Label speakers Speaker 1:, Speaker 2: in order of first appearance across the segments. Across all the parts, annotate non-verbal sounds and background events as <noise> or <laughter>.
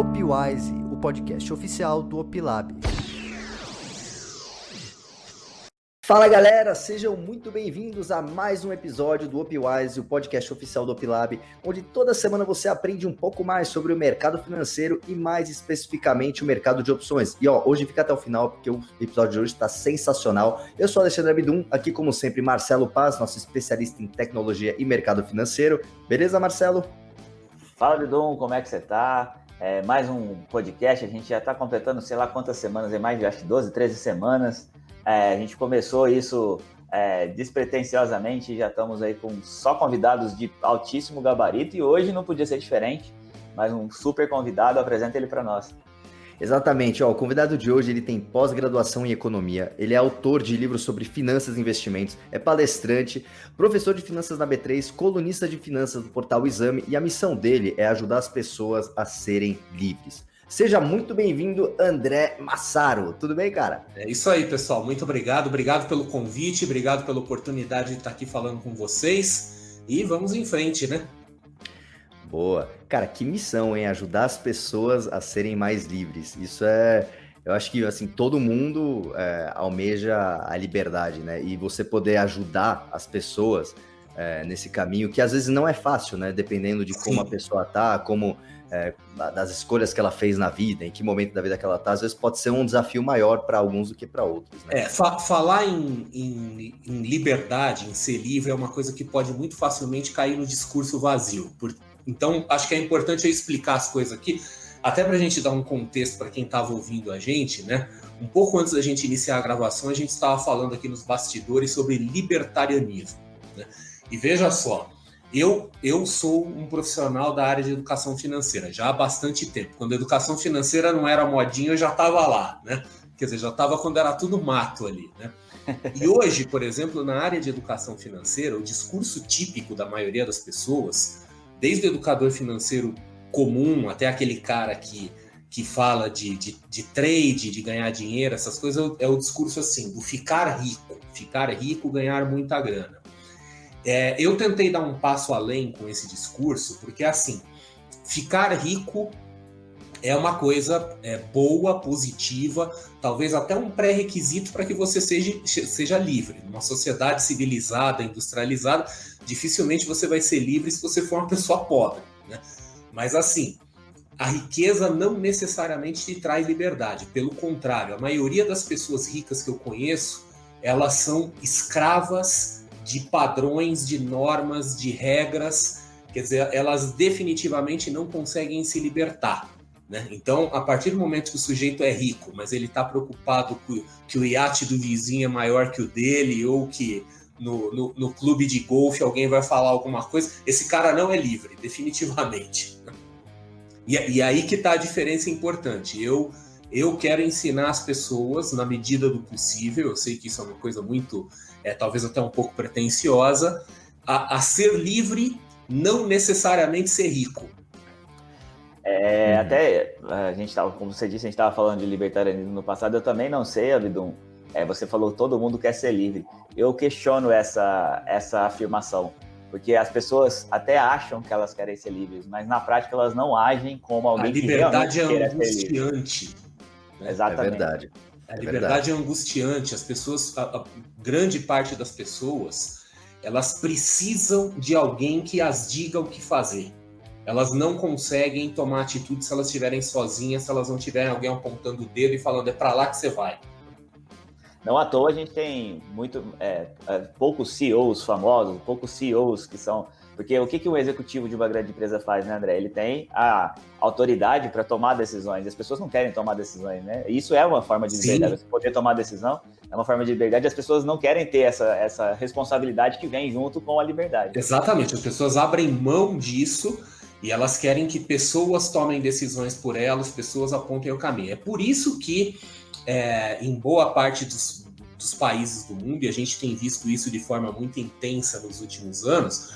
Speaker 1: Opwise, o podcast oficial do Opilab. Fala galera, sejam muito bem-vindos a mais um episódio do Opwise, o podcast oficial do Opilab, onde toda semana você aprende um pouco mais sobre o mercado financeiro e mais especificamente o mercado de opções. E ó, hoje fica até o final porque o episódio de hoje está sensacional. Eu sou Alexandre Abidum, aqui como sempre Marcelo Paz, nosso especialista em tecnologia e mercado financeiro. Beleza, Marcelo?
Speaker 2: Fala, Abidum, como é que você tá? É, mais um podcast, a gente já está completando sei lá quantas semanas, é mais de acho, 12, 13 semanas. É, a gente começou isso é, despretensiosamente, já estamos aí com só convidados de altíssimo gabarito e hoje não podia ser diferente, mas um super convidado, apresenta ele para nós.
Speaker 1: Exatamente, ó, o convidado de hoje ele tem pós-graduação em economia, ele é autor de livros sobre finanças e investimentos, é palestrante, professor de finanças na B3, colunista de finanças do portal Exame e a missão dele é ajudar as pessoas a serem livres. Seja muito bem-vindo, André Massaro. Tudo bem, cara?
Speaker 3: É isso aí, pessoal. Muito obrigado. Obrigado pelo convite, obrigado pela oportunidade de estar aqui falando com vocês. E vamos em frente, né?
Speaker 1: Boa. Cara, que missão, hein? Ajudar as pessoas a serem mais livres. Isso é. Eu acho que assim todo mundo é, almeja a liberdade, né? E você poder ajudar as pessoas é, nesse caminho, que às vezes não é fácil, né? Dependendo de como Sim. a pessoa tá, como é, das escolhas que ela fez na vida, em que momento da vida que ela está, às vezes pode ser um desafio maior para alguns do que para outros.
Speaker 3: Né? É, fa falar em, em, em, liberdade, em ser livre, é uma coisa que pode muito facilmente cair no discurso vazio. Por, então, acho que é importante eu explicar as coisas aqui, até para a gente dar um contexto para quem estava ouvindo a gente, né? Um pouco antes da gente iniciar a gravação, a gente estava falando aqui nos bastidores sobre libertarianismo. Né? E veja só, eu, eu sou um profissional da área de educação financeira já há bastante tempo. Quando a educação financeira não era modinha, eu já estava lá, né? Quer dizer, já estava quando era tudo mato ali, né? E hoje, por exemplo, na área de educação financeira, o discurso típico da maioria das pessoas, desde o educador financeiro comum até aquele cara que, que fala de, de, de trade, de ganhar dinheiro, essas coisas, é o discurso assim, do ficar rico. Ficar rico, ganhar muita grana. É, eu tentei dar um passo além com esse discurso, porque assim, ficar rico é uma coisa é, boa, positiva, talvez até um pré-requisito para que você seja, seja livre. Numa sociedade civilizada, industrializada, dificilmente você vai ser livre se você for uma pessoa pobre. Né? Mas assim, a riqueza não necessariamente te traz liberdade. Pelo contrário, a maioria das pessoas ricas que eu conheço, elas são escravas de padrões, de normas, de regras, quer dizer, elas definitivamente não conseguem se libertar. Né? Então, a partir do momento que o sujeito é rico, mas ele está preocupado que, o iate do vizinho é maior que o dele, ou que no, no, no, clube de golfe alguém vai falar alguma coisa, esse cara não é livre, definitivamente. E, e aí que está a diferença importante. Eu, eu quero ensinar as pessoas, na medida do possível, eu sei que isso é uma coisa muito é, talvez até um pouco pretensiosa, a, a ser livre, não necessariamente ser rico.
Speaker 2: É, hum. Até a gente estava, como você disse, a gente estava falando de libertarianismo no passado, eu também não sei, Abdum. É, você falou todo mundo quer ser livre. Eu questiono essa, essa afirmação, porque as pessoas até acham que elas querem ser livres, mas na prática elas não agem como alguém
Speaker 3: que realmente é quer ser livre. A liberdade é angustiante.
Speaker 1: Exatamente. É verdade.
Speaker 3: A é liberdade é angustiante. As pessoas, a, a, grande parte das pessoas, elas precisam de alguém que as diga o que fazer. Elas não conseguem tomar atitude se elas estiverem sozinhas, se elas não tiverem alguém apontando o dedo e falando é para lá que você vai.
Speaker 2: Não à toa a gente tem muito é, é, poucos CEOs famosos, poucos CEOs que são porque o que, que um executivo de uma grande empresa faz, né, André? Ele tem a autoridade para tomar decisões. As pessoas não querem tomar decisões, né? Isso é uma forma de liberdade. Você poder tomar decisão é uma forma de liberdade. As pessoas não querem ter essa, essa responsabilidade que vem junto com a liberdade.
Speaker 3: Exatamente. As pessoas abrem mão disso e elas querem que pessoas tomem decisões por elas, pessoas apontem o caminho. É por isso que, é, em boa parte dos, dos países do mundo, e a gente tem visto isso de forma muito intensa nos últimos anos,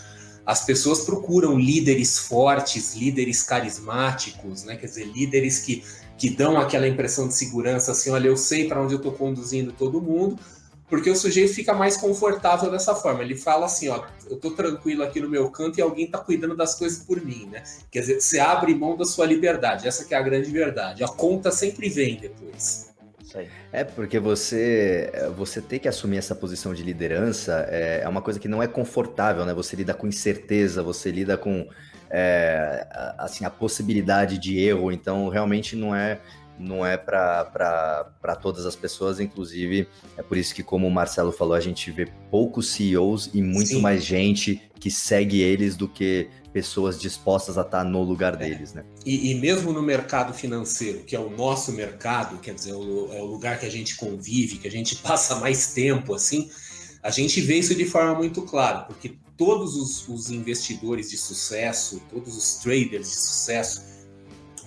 Speaker 3: as pessoas procuram líderes fortes, líderes carismáticos, né? Quer dizer, líderes que, que dão aquela impressão de segurança, assim, olha, eu sei para onde eu estou conduzindo todo mundo, porque o sujeito fica mais confortável dessa forma. Ele fala assim, ó, eu tô tranquilo aqui no meu canto e alguém tá cuidando das coisas por mim, né? Quer dizer, você abre mão da sua liberdade, essa que é a grande verdade. A conta sempre vem depois.
Speaker 1: É, porque você, você ter que assumir essa posição de liderança é, é uma coisa que não é confortável, né? Você lida com incerteza, você lida com é, assim, a possibilidade de erro, então realmente não é não é para todas as pessoas, inclusive é por isso que, como o Marcelo falou, a gente vê poucos CEOs e muito Sim. mais gente que segue eles do que pessoas dispostas a estar no lugar deles, né?
Speaker 3: E, e, mesmo no mercado financeiro, que é o nosso mercado, quer dizer, o, é o lugar que a gente convive, que a gente <laughs> passa mais tempo, assim, a gente vê isso de forma muito clara, porque todos os, os investidores de sucesso, todos os traders de sucesso,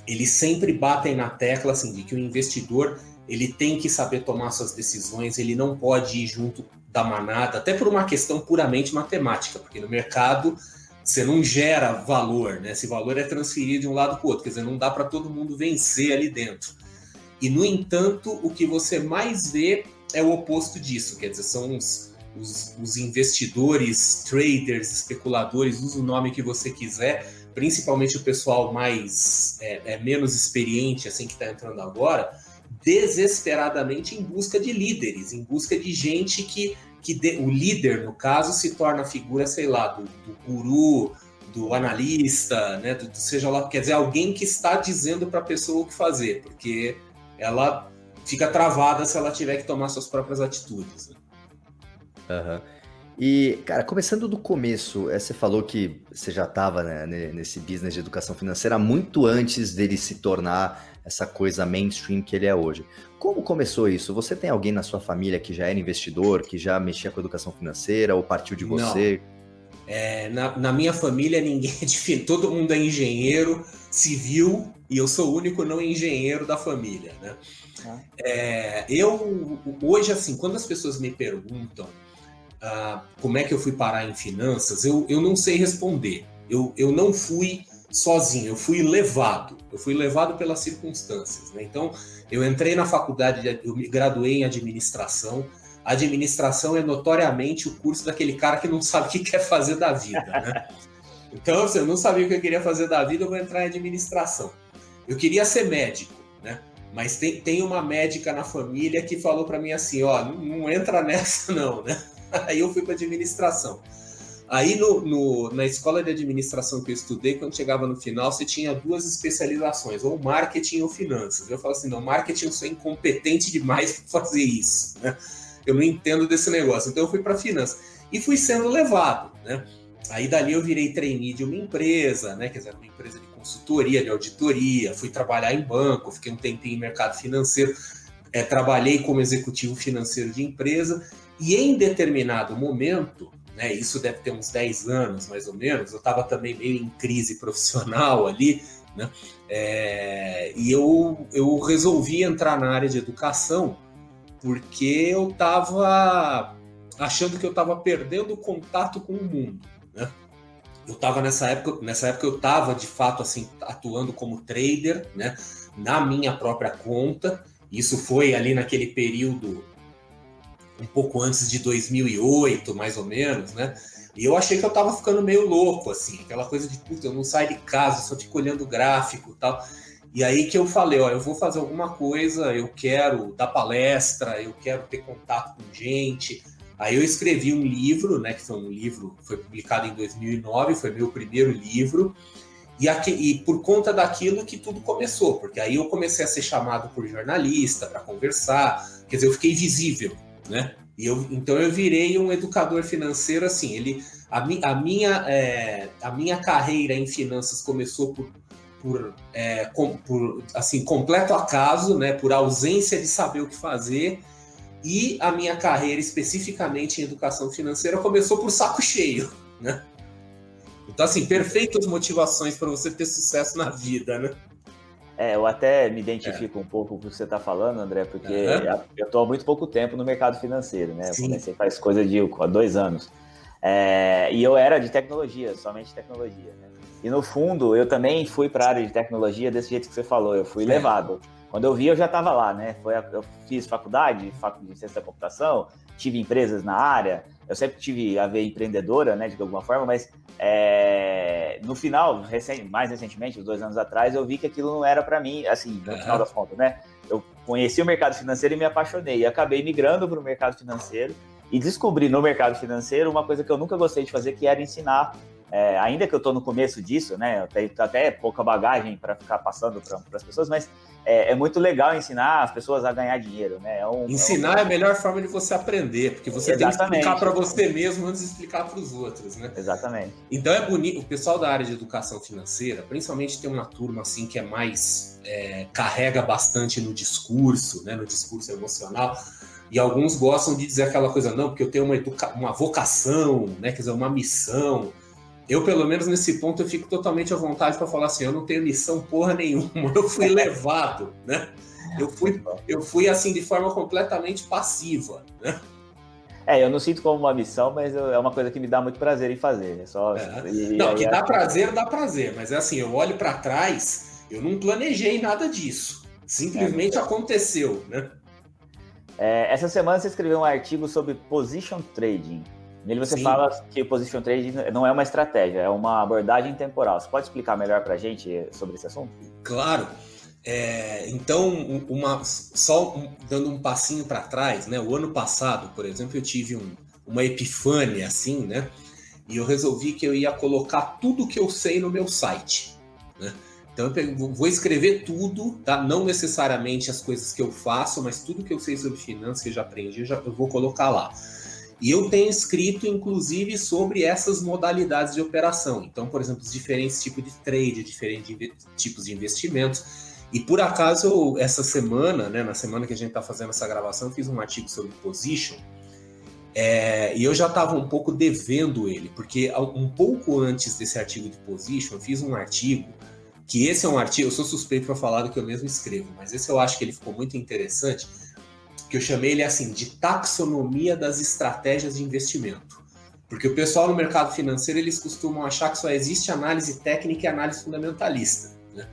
Speaker 3: eles sempre batem na tecla assim, de que o investidor ele tem que saber tomar suas decisões, ele não pode ir junto da manada, até por uma questão puramente matemática, porque no mercado você não gera valor, né? Esse valor é transferido de um lado para o outro, quer dizer, não dá para todo mundo vencer ali dentro. E, no entanto, o que você mais vê é o oposto disso, quer dizer, são os, os, os investidores, traders, especuladores, usa o nome que você quiser, principalmente o pessoal mais é, é menos experiente, assim que está entrando agora, desesperadamente em busca de líderes, em busca de gente que, que de, o líder, no caso, se torna a figura, sei lá, do, do guru, do analista, né, do, do, seja lá, quer dizer, alguém que está dizendo para a pessoa o que fazer, porque ela fica travada se ela tiver que tomar suas próprias atitudes. Né?
Speaker 1: Uhum. E, cara, começando do começo, eh, você falou que você já estava né, nesse business de educação financeira muito antes dele se tornar essa coisa mainstream que ele é hoje. Como começou isso? Você tem alguém na sua família que já era investidor, que já mexia com educação financeira, ou partiu de você?
Speaker 3: É, na, na, minha família, ninguém é de todo mundo é engenheiro civil e eu sou o único não engenheiro da família, né? Ah. É, eu hoje assim, quando as pessoas me perguntam ah, como é que eu fui parar em finanças, eu, eu não sei responder. Eu, eu não fui sozinho, eu fui levado. Eu fui levado pelas circunstâncias. Né? Então, eu entrei na faculdade, eu me graduei em administração. A administração é notoriamente o curso daquele cara que não sabe o que quer fazer da vida. Né? <laughs> Então, se eu não sabia o que eu queria fazer da vida, eu vou entrar em administração. Eu queria ser médico, né? Mas tem, tem uma médica na família que falou para mim assim, ó, não, não entra nessa não, né? <laughs> Aí eu fui para administração. Aí no, no, na escola de administração que eu estudei, quando chegava no final, você tinha duas especializações, ou marketing ou finanças. Eu falo assim, não, marketing eu sou incompetente demais para fazer isso. <laughs> Né? Eu não entendo desse negócio. Então eu fui para finanças. E fui sendo levado, né? Aí dali eu virei trainee de uma empresa, né? Quer dizer, uma empresa de consultoria, de auditoria, fui trabalhar em banco, fiquei um tempinho em mercado financeiro, é, trabalhei como executivo financeiro de empresa e em determinado momento, né, isso deve ter uns 10 anos mais ou menos, eu estava também meio em crise profissional <laughs> ali, né, é, e eu, eu resolvi entrar na área de educação porque eu estava achando que eu estava perdendo o contato com o mundo. Né? Eu estava nessa época, nessa época eu estava de fato assim atuando como trader, né, na minha própria conta. Isso foi ali naquele período um pouco antes de 2008, mais ou menos, né? E eu achei que eu tava ficando meio louco, assim, aquela coisa de, puta, eu não saio de casa, só fico olhando gráfico e tal. E aí que eu falei, ó, eu vou fazer alguma coisa, eu quero dar palestra, eu quero ter contato com gente. Aí eu escrevi um livro, né, que foi um livro, foi publicado em 2009, foi meu primeiro livro, e, aqui, e por conta daquilo que tudo começou, porque aí eu comecei a ser chamado por jornalista para conversar, quer dizer, eu fiquei visível, né? E eu, então eu virei um educador financeiro assim. Ele, a, mi, a, minha, é, a minha carreira em finanças começou por, por, é, com, por assim completo acaso, né? Por ausência de saber o que fazer. E a minha carreira especificamente em educação financeira começou por saco cheio, né? Então assim, perfeitas motivações para você ter sucesso na vida, né?
Speaker 2: É, eu até me identifico é. um pouco com o que você está falando, André, porque uhum. eu estou há muito pouco tempo no mercado financeiro, né? Sim. Eu comecei faz coisa de há dois anos. É, e eu era de tecnologia, somente tecnologia, né? E no fundo, eu também fui para a área de tecnologia desse jeito que você falou, eu fui é. levado. Quando eu vi, eu já estava lá, né? Foi a, eu fiz faculdade, faculdade de ciência da computação, tive empresas na área, eu sempre tive a ver empreendedora, né, de alguma forma, mas é, no final, recém, mais recentemente, uns dois anos atrás, eu vi que aquilo não era para mim, assim, no uhum. final das contas, né? Eu conheci o mercado financeiro e me apaixonei, e acabei migrando para o mercado financeiro e descobri no mercado financeiro uma coisa que eu nunca gostei de fazer, que era ensinar é, ainda que eu estou no começo disso, né? Eu tenho até pouca bagagem para ficar passando para as pessoas, mas é, é, muito legal ensinar as pessoas a ganhar dinheiro, né?
Speaker 3: É um, ensinar é, um... é, a melhor forma de você aprender, porque você Exatamente. tem que explicar para você mesmo antes de explicar para os outros, né?
Speaker 2: Exatamente.
Speaker 3: Então é bonito. O pessoal da área de educação financeira, principalmente tem uma turma assim que é mais é, carrega bastante no discurso, né? No discurso emocional. E alguns gostam de dizer aquela coisa, não, porque eu tenho uma, educa... uma vocação, né? Quer dizer, uma missão eu, pelo menos nesse ponto, eu fico totalmente à vontade para falar assim: eu não tenho missão porra nenhuma, eu fui levado, né? Eu fui, eu fui assim de forma completamente passiva, né?
Speaker 2: É, eu não sinto como uma missão, mas é uma coisa que me dá muito prazer em fazer. É só,
Speaker 3: é. E, não, que dá prazer, dá prazer, mas é assim, eu olho para trás, eu não planejei nada disso. Simplesmente é. aconteceu, né?
Speaker 2: É, essa semana você escreveu um artigo sobre position trading. Nele você Sim. fala que o position trading não é uma estratégia, é uma abordagem temporal. Você pode explicar melhor para a gente sobre esse assunto?
Speaker 3: Claro. É, então, uma, só um, dando um passinho para trás, né? O ano passado, por exemplo, eu tive um, uma epifânia assim, né? E eu resolvi que eu ia colocar tudo que eu sei no meu site, né? Então eu vou escrever tudo, tá? Não necessariamente as coisas que eu faço, mas tudo que eu sei sobre finanças que eu já aprendi, eu, já, eu vou colocar lá. E eu tenho escrito, inclusive, sobre essas modalidades de operação. Então, por exemplo, os diferentes tipos de trade, diferentes tipos de investimentos. E por acaso, eu, essa semana, né, na semana que a gente está fazendo essa gravação, fiz um artigo sobre position. É, e eu já estava um pouco devendo ele, porque um pouco antes desse artigo de position, eu fiz um artigo, que esse é um artigo, eu sou suspeito para falar do que eu mesmo escrevo, mas esse eu acho que ele ficou muito interessante que eu chamei ele assim de taxonomia das estratégias de investimento. Porque o pessoal no mercado financeiro eles costumam achar que só existe análise técnica e análise fundamentalista. Né?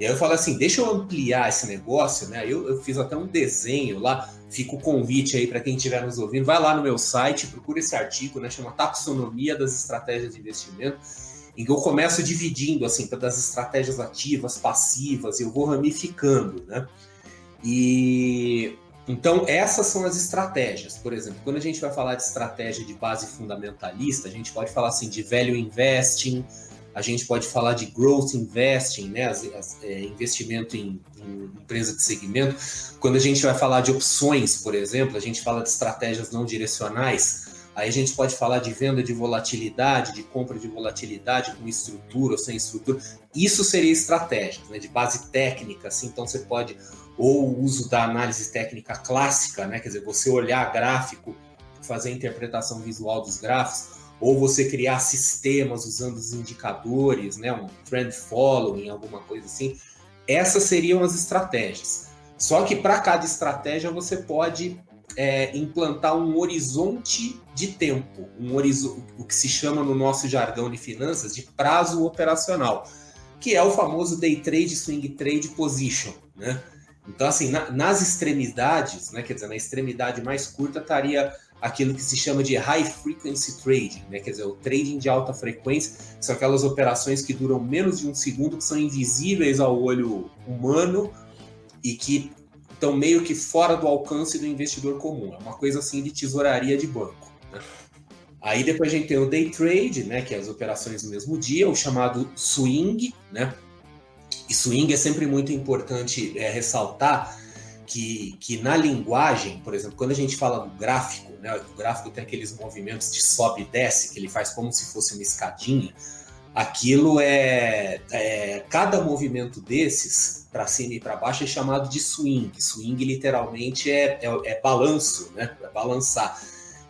Speaker 3: E aí eu falo assim, deixa eu ampliar esse negócio, né? Eu, eu fiz até um desenho lá, fica o convite aí para quem estiver nos ouvindo, vai lá no meu site, procura esse artigo, né? Chama Taxonomia das Estratégias de Investimento, em que eu começo dividindo assim, das estratégias ativas, passivas, eu vou ramificando, né? E então, essas são as estratégias. Por exemplo, quando a gente vai falar de estratégia de base fundamentalista, a gente pode falar assim de value investing, a gente pode falar de growth investing, né, as, as, é, investimento em, em, empresa de segmento. Quando a gente vai falar de opções, por exemplo, a gente fala de estratégias não direcionais. Aí a gente pode falar de venda de volatilidade, de compra de volatilidade com estrutura ou sem estrutura. Isso seria estratégia, né, de base técnica. Assim, então você pode ou o uso da análise técnica clássica, né? quer dizer, você olhar gráfico, fazer a interpretação visual dos gráficos, ou você criar sistemas usando os indicadores, né? um trend following, alguma coisa assim. Essas seriam as estratégias. Só que para cada estratégia você pode é, implantar um horizonte de tempo, um o que se chama no nosso jargão de finanças de prazo operacional, que é o famoso day trade, swing trade, position, né? Então, assim, na, nas extremidades, né, quer dizer, na extremidade mais curta estaria aquilo que se chama de high frequency trading, né, quer dizer, o trading de alta frequência, são aquelas operações que duram menos de um segundo, que são invisíveis ao olho humano e que estão meio que fora do alcance do investidor comum. É uma coisa assim de tesouraria de banco. Né? Aí depois a gente tem o day trade, né, que é as operações no mesmo dia, o chamado swing, né, e swing é sempre muito importante é, ressaltar que, que na linguagem, por exemplo, quando a gente fala do gráfico, né, o gráfico tem aqueles movimentos de sobe e desce, que ele faz como se fosse uma escadinha, aquilo é, é cada movimento desses para cima e para baixo é chamado de swing. Swing literalmente é, é, é balanço, né, é balançar.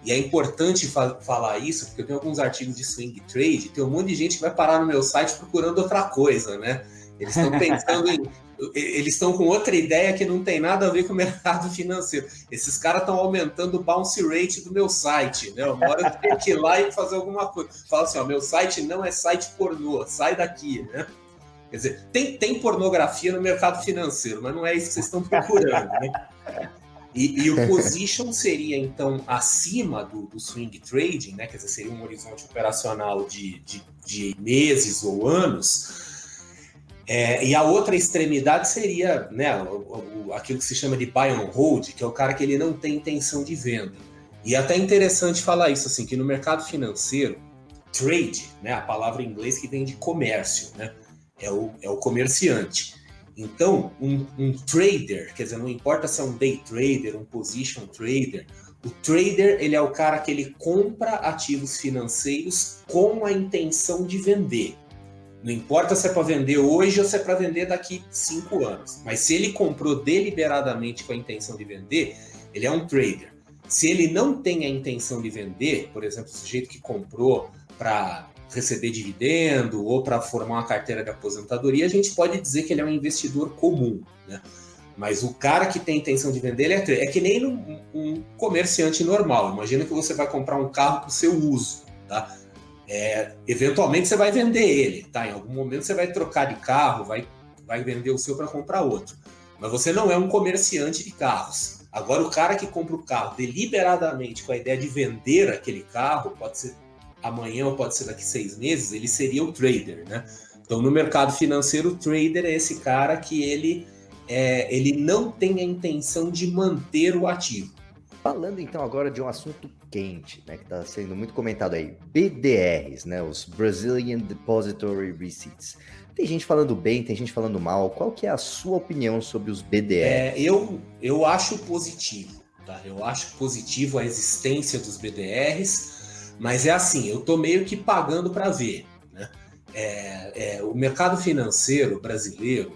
Speaker 3: E é importante fa falar isso, porque eu tenho alguns artigos de swing trade, tem um monte de gente que vai parar no meu site procurando outra coisa, né? Eles estão pensando em. Eles estão com outra ideia que não tem nada a ver com o mercado financeiro. Esses caras estão aumentando o bounce rate do meu site, né? Uma hora eu tenho que ir lá e fazer alguma coisa. Fala assim: ó, meu site não é site pornô, sai daqui, né? Quer dizer, tem, tem pornografia no mercado financeiro, mas não é isso que vocês estão procurando, né? E, e, o position seria, então, acima do, do, swing trading, né? Quer dizer, seria um horizonte operacional de, de, de meses ou anos. É, e a outra extremidade seria né, o, o, aquilo que se chama de buy on hold, que é o cara que ele não tem intenção de venda. E é até interessante falar isso, assim, que no mercado financeiro, trade, né, a palavra em inglês que vem de comércio, né, é o, é o comerciante. Então, um, um trader, quer dizer, não importa se é um day trader, um position trader, o trader ele é o cara que ele compra ativos financeiros com a intenção de vender. Não importa se é para vender hoje ou se é para vender daqui cinco anos. Mas se ele comprou deliberadamente com a intenção de vender, ele é um trader. Se ele não tem a intenção de vender, por exemplo, o sujeito que comprou para receber dividendo ou para formar uma carteira de aposentadoria, a gente pode dizer que ele é um investidor comum, né? Mas o cara que tem intenção de vender, ele é, é que nem um, um, comerciante normal. Imagina que você vai comprar um carro para o seu uso, tá? É, eventualmente você vai vender ele, tá? Em algum momento você vai trocar de carro, vai, vai vender o seu para comprar outro. Mas você não é um comerciante de carros. Agora, o cara que compra o carro deliberadamente com a ideia de vender aquele carro, pode ser amanhã ou pode ser daqui seis meses, ele seria o trader, né? Então, no mercado financeiro, o trader é esse cara que ele, é, ele não tem a intenção de manter o ativo.
Speaker 1: Falando então agora de um assunto quente, né, que está sendo muito comentado aí, BDRs, né, os Brazilian Depository Receipts. Tem gente falando bem, tem gente falando mal. Qual que é a sua opinião sobre os BDRs? É,
Speaker 3: eu, eu acho positivo, tá? Eu acho positivo a existência dos BDRs mas é assim, eu estou meio que pagando para ver. Né? É, é, o mercado financeiro brasileiro,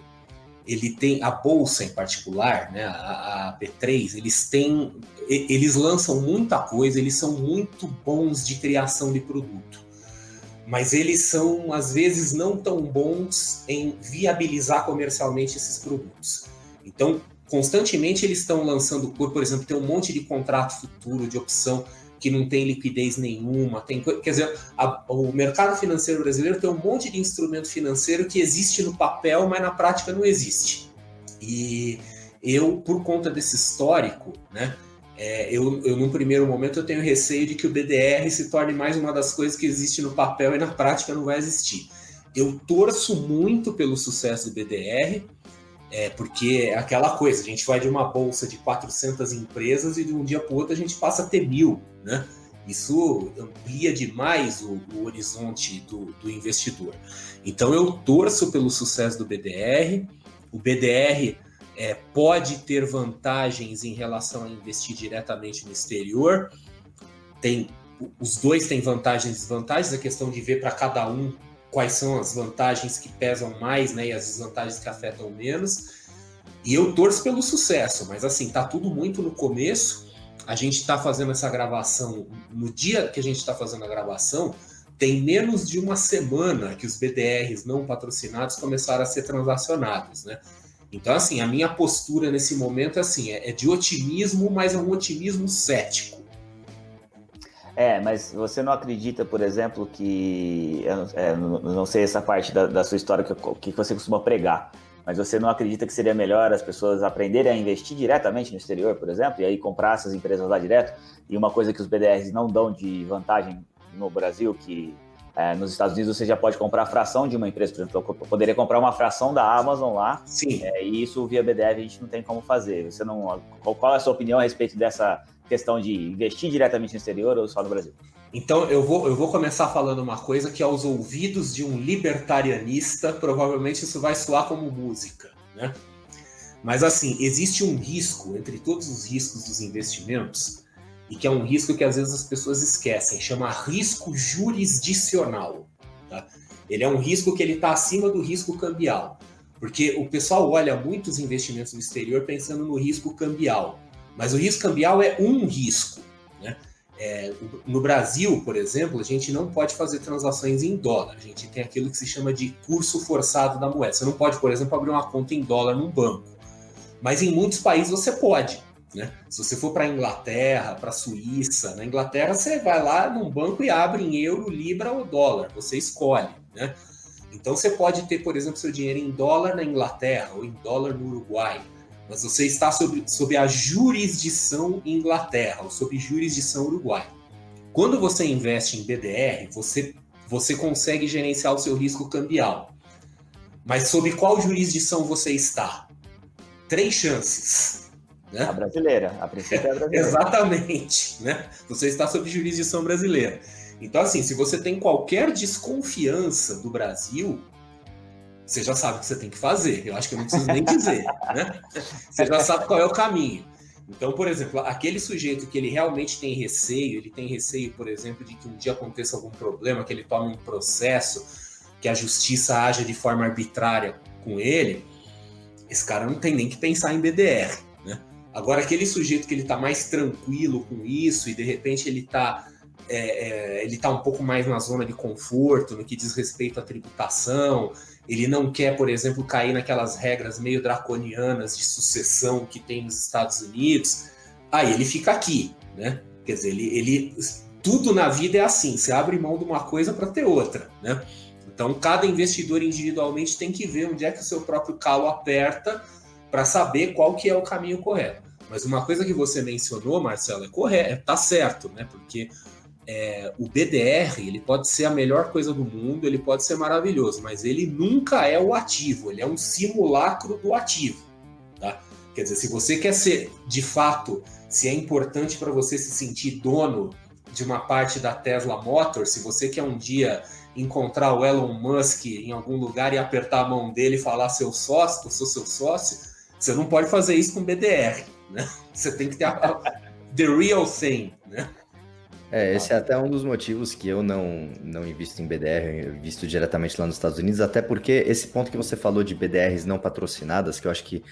Speaker 3: ele tem a bolsa em particular, né, a, a B3, eles têm, eles lançam muita coisa, eles são muito bons de criação de produto, mas eles são às vezes não tão bons em viabilizar comercialmente esses produtos. Então, constantemente eles estão lançando, por, por exemplo, tem um monte de contrato futuro de opção que não tem liquidez nenhuma. Tem, quer dizer, a, o mercado financeiro brasileiro tem um monte de instrumento financeiro que existe no papel, mas na prática não existe. E eu, por conta desse histórico, né, é, eu, eu, num primeiro momento, eu tenho receio de que o BDR se torne mais uma das coisas que existe no papel e na prática não vai existir. Eu torço muito pelo sucesso do BDR, é, porque é aquela coisa, a gente vai de uma bolsa de 400 empresas e de um dia para o outro a gente passa a ter mil, né? Isso amplia demais o, o horizonte do, do, investidor. Então eu torço pelo sucesso do BDR. O BDR é, pode ter vantagens em relação a investir diretamente no exterior. Tem, os dois têm vantagens e desvantagens. A questão de ver para cada um quais são as vantagens que pesam mais, né, e as desvantagens que afetam menos. E eu torço pelo sucesso, mas assim, tá tudo muito no começo. A gente está fazendo essa gravação no dia que a gente está fazendo a gravação, tem menos de uma semana que os BDRs não patrocinados começaram a ser transacionados, né? Então, assim, a minha postura nesse momento assim, é, é de otimismo, mas é um otimismo cético.
Speaker 2: É, mas você não acredita, por exemplo, que. É, não, sei essa parte da, da sua história que, que você costuma pregar, mas você não acredita que seria melhor as pessoas aprenderem a investir diretamente no exterior, por exemplo, e aí comprar essas empresas lá direto? E uma coisa que os BDRs não dão de vantagem no Brasil, que é, nos Estados Unidos você já pode comprar a fração de uma empresa, por exemplo, eu poderia comprar uma fração da Amazon lá,
Speaker 3: Sim.
Speaker 2: É, e isso via BDR a gente não tem como fazer. Você não, qual é a sua opinião a respeito dessa questão de investir diretamente no exterior ou só no Brasil?
Speaker 3: Então eu vou, eu vou começar falando uma coisa que aos ouvidos de um libertarianista provavelmente isso vai soar como música, né? Mas assim, existe um risco entre todos os riscos dos investimentos e que é um risco que às vezes as pessoas esquecem, chama risco jurisdicional. Tá? Ele é um risco que ele está acima do risco cambial, porque o pessoal olha muitos investimentos no exterior pensando no risco cambial. Mas o risco cambial é um risco. Né? É, no Brasil, por exemplo, a gente não pode fazer transações em dólar. A gente tem aquilo que se chama de curso forçado da moeda. Você não pode, por exemplo, abrir uma conta em dólar num banco. Mas em muitos países você pode. Né? Se você for para a Inglaterra, para a Suíça, na Inglaterra você vai lá num banco e abre em euro, libra ou dólar. Você escolhe. Né? Então você pode ter, por exemplo, seu dinheiro em dólar na Inglaterra ou em dólar no Uruguai, mas você está sob, sob a jurisdição Inglaterra ou sob jurisdição Uruguai. Quando você investe em BDR, você, você consegue gerenciar o seu risco cambial. Mas sob qual jurisdição você está? Três chances.
Speaker 2: Né? A brasileira, a princípio é a brasileira. <laughs>
Speaker 3: Exatamente. Né? Você está sob jurisdição brasileira. Então, assim, se você tem qualquer desconfiança do Brasil, você já sabe o que você tem que fazer. Eu acho que eu não preciso nem dizer, né? Você já sabe qual é o caminho. Então, por exemplo, aquele sujeito que ele realmente tem receio, ele tem receio, por exemplo, de que um dia aconteça algum problema, que ele tome um processo, que a justiça haja de forma arbitrária com ele, esse cara não tem nem que pensar em BDR, né? Agora, aquele sujeito que ele está mais tranquilo com isso e de repente ele está é, é, ele está um pouco mais na zona de conforto no que diz respeito à tributação. Ele não quer, por exemplo, cair naquelas regras meio draconianas de sucessão que tem nos Estados Unidos. Aí ele fica aqui, né? Quer dizer, ele, ele tudo na vida é assim. Você abre mão de uma coisa para ter outra, né? Então, cada investidor individualmente tem que ver onde é que o seu próprio calo aperta para saber qual que é o caminho correto. Mas uma coisa que você mencionou, Marcelo, é correto, tá certo, né? Porque é, o BDR ele pode ser a melhor coisa do mundo, ele pode ser maravilhoso, mas ele nunca é o ativo, ele é um simulacro do ativo. Tá? Quer dizer, se você quer ser de fato, se é importante para você se sentir dono de uma parte da Tesla Motors, se você quer um dia encontrar o Elon Musk em algum lugar e apertar a mão dele e falar seu sócio, eu sou seu sócio, você não pode fazer isso com BDR. Né? Você tem que ter a, the real thing. Né?
Speaker 1: É, esse é até um dos motivos que eu não, não invisto em BDR, invisto diretamente lá nos Estados Unidos, até porque esse ponto que você falou de BDRs não patrocinadas, que eu acho que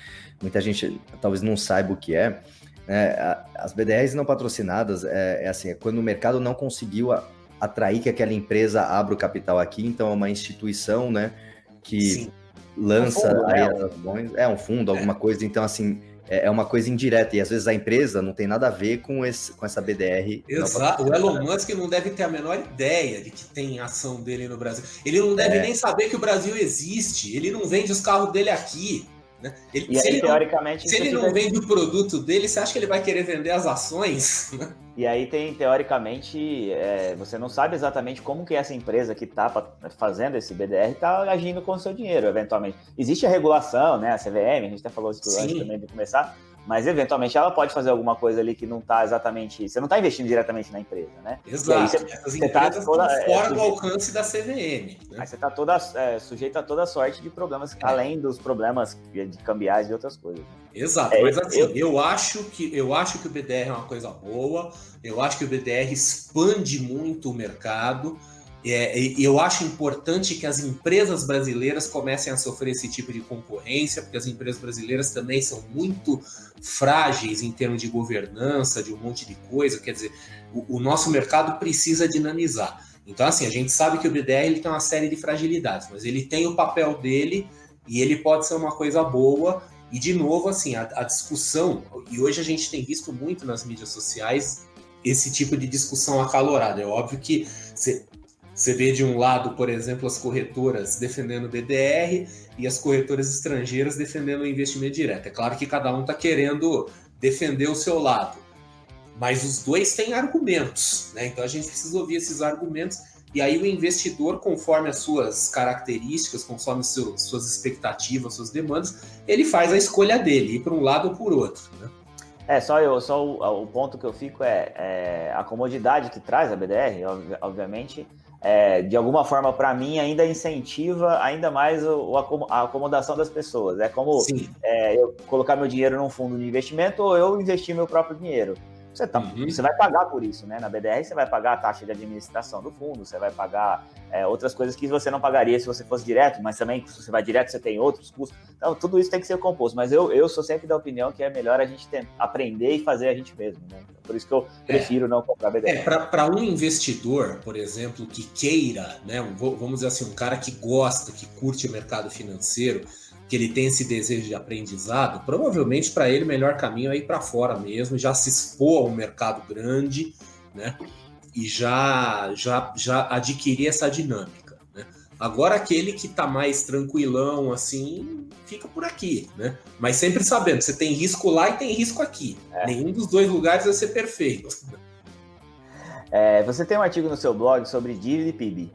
Speaker 1: muita gente talvez não saiba o que é, é as BDRs não patrocinadas é, é, assim, é quando o mercado não conseguiu atrair que aquela empresa abra o capital aqui, então é uma instituição, né, que Sim. lança é um fundo, aí né? as ações, é um fundo, alguma é. coisa, então assim, é, é uma coisa indireta, e às vezes a empresa não tem nada a ver com, esse, com essa BDR.
Speaker 3: Exato, o Elon Musk não deve ter a menor ideia de que tem ação dele no Brasil. Ele não deve é. nem saber que o Brasil existe, ele não vende os carros dele aqui. Né? Ele,
Speaker 2: e aí,
Speaker 3: ele
Speaker 2: teoricamente.
Speaker 3: Não, se ele não vende o produto dele, você acha que ele vai querer vender as ações? <laughs>
Speaker 2: E aí tem, teoricamente, é, você não sabe exatamente como que essa empresa que está fazendo esse BDR está agindo com o seu dinheiro, eventualmente. Existe a regulação, né? A CVM, a gente até falou isso antes também de começar, mas eventualmente ela pode fazer alguma coisa ali que não está exatamente. Você não está investindo diretamente na empresa, né?
Speaker 3: Exato. Você, Essas você tá empresas toda, estão fora é, do alcance da CVM.
Speaker 2: Né? Aí você está toda é, sujeito a toda sorte de problemas, é. além dos problemas de cambiais e outras coisas.
Speaker 3: Exato, é, mas assim, eu... eu... acho que eu acho que o BDR é uma coisa boa, eu acho que o BDR expande muito o mercado. É, e eu acho importante que as empresas brasileiras comecem a sofrer esse tipo de concorrência, porque as empresas brasileiras também são muito frágeis em termos de governança, de um monte de coisa. Quer dizer, o, o nosso mercado precisa dinamizar. Então, assim, a gente sabe que o BDR ele tem uma série de fragilidades, mas ele tem o papel dele e ele pode ser uma coisa boa. E, de novo, assim, a, a discussão, e hoje a gente tem visto muito nas mídias sociais esse tipo de discussão acalorada. É óbvio que você vê de um lado, por exemplo, as corretoras defendendo o BDR e as corretoras estrangeiras defendendo o investimento direto. É claro que cada um está querendo defender o seu lado, mas os dois têm argumentos, né? Então a gente precisa ouvir esses argumentos e aí o investidor, conforme as suas características, conforme seu, suas expectativas, suas demandas, ele faz a escolha dele, ir para um lado ou por outro. Né?
Speaker 2: É, só, eu, só o, o, ponto que eu fico é, é, a comodidade que traz a BDR, obviamente, é, de alguma forma, para mim, ainda incentiva ainda mais o, a acomodação das pessoas. É como é, eu colocar meu dinheiro num fundo de investimento ou eu investir meu próprio dinheiro. Você, tá, uhum. você vai pagar por isso, né? Na BDR você vai pagar a taxa de administração do fundo, você vai pagar é, outras coisas que você não pagaria se você fosse direto, mas também se você vai direto você tem outros custos. Então tudo isso tem que ser composto. Mas eu, eu sou sempre da opinião que é melhor a gente ter, aprender e fazer a gente mesmo, né? Por isso que eu é. prefiro é, não comprar BDR.
Speaker 3: É, para um investidor, por exemplo, que queira, né? Vamos dizer assim, um cara que gosta, que curte o mercado financeiro que ele tem esse desejo de aprendizado, provavelmente para ele o melhor caminho é ir para fora mesmo, já se expor a um mercado grande, né? E já, já, já adquirir essa dinâmica. Né? Agora aquele que está mais tranquilão, assim, fica por aqui, né? Mas sempre sabendo, você tem risco lá e tem risco aqui. É. Nenhum dos dois lugares vai ser perfeito.
Speaker 2: É, você tem um artigo no seu blog sobre dívida e PIB.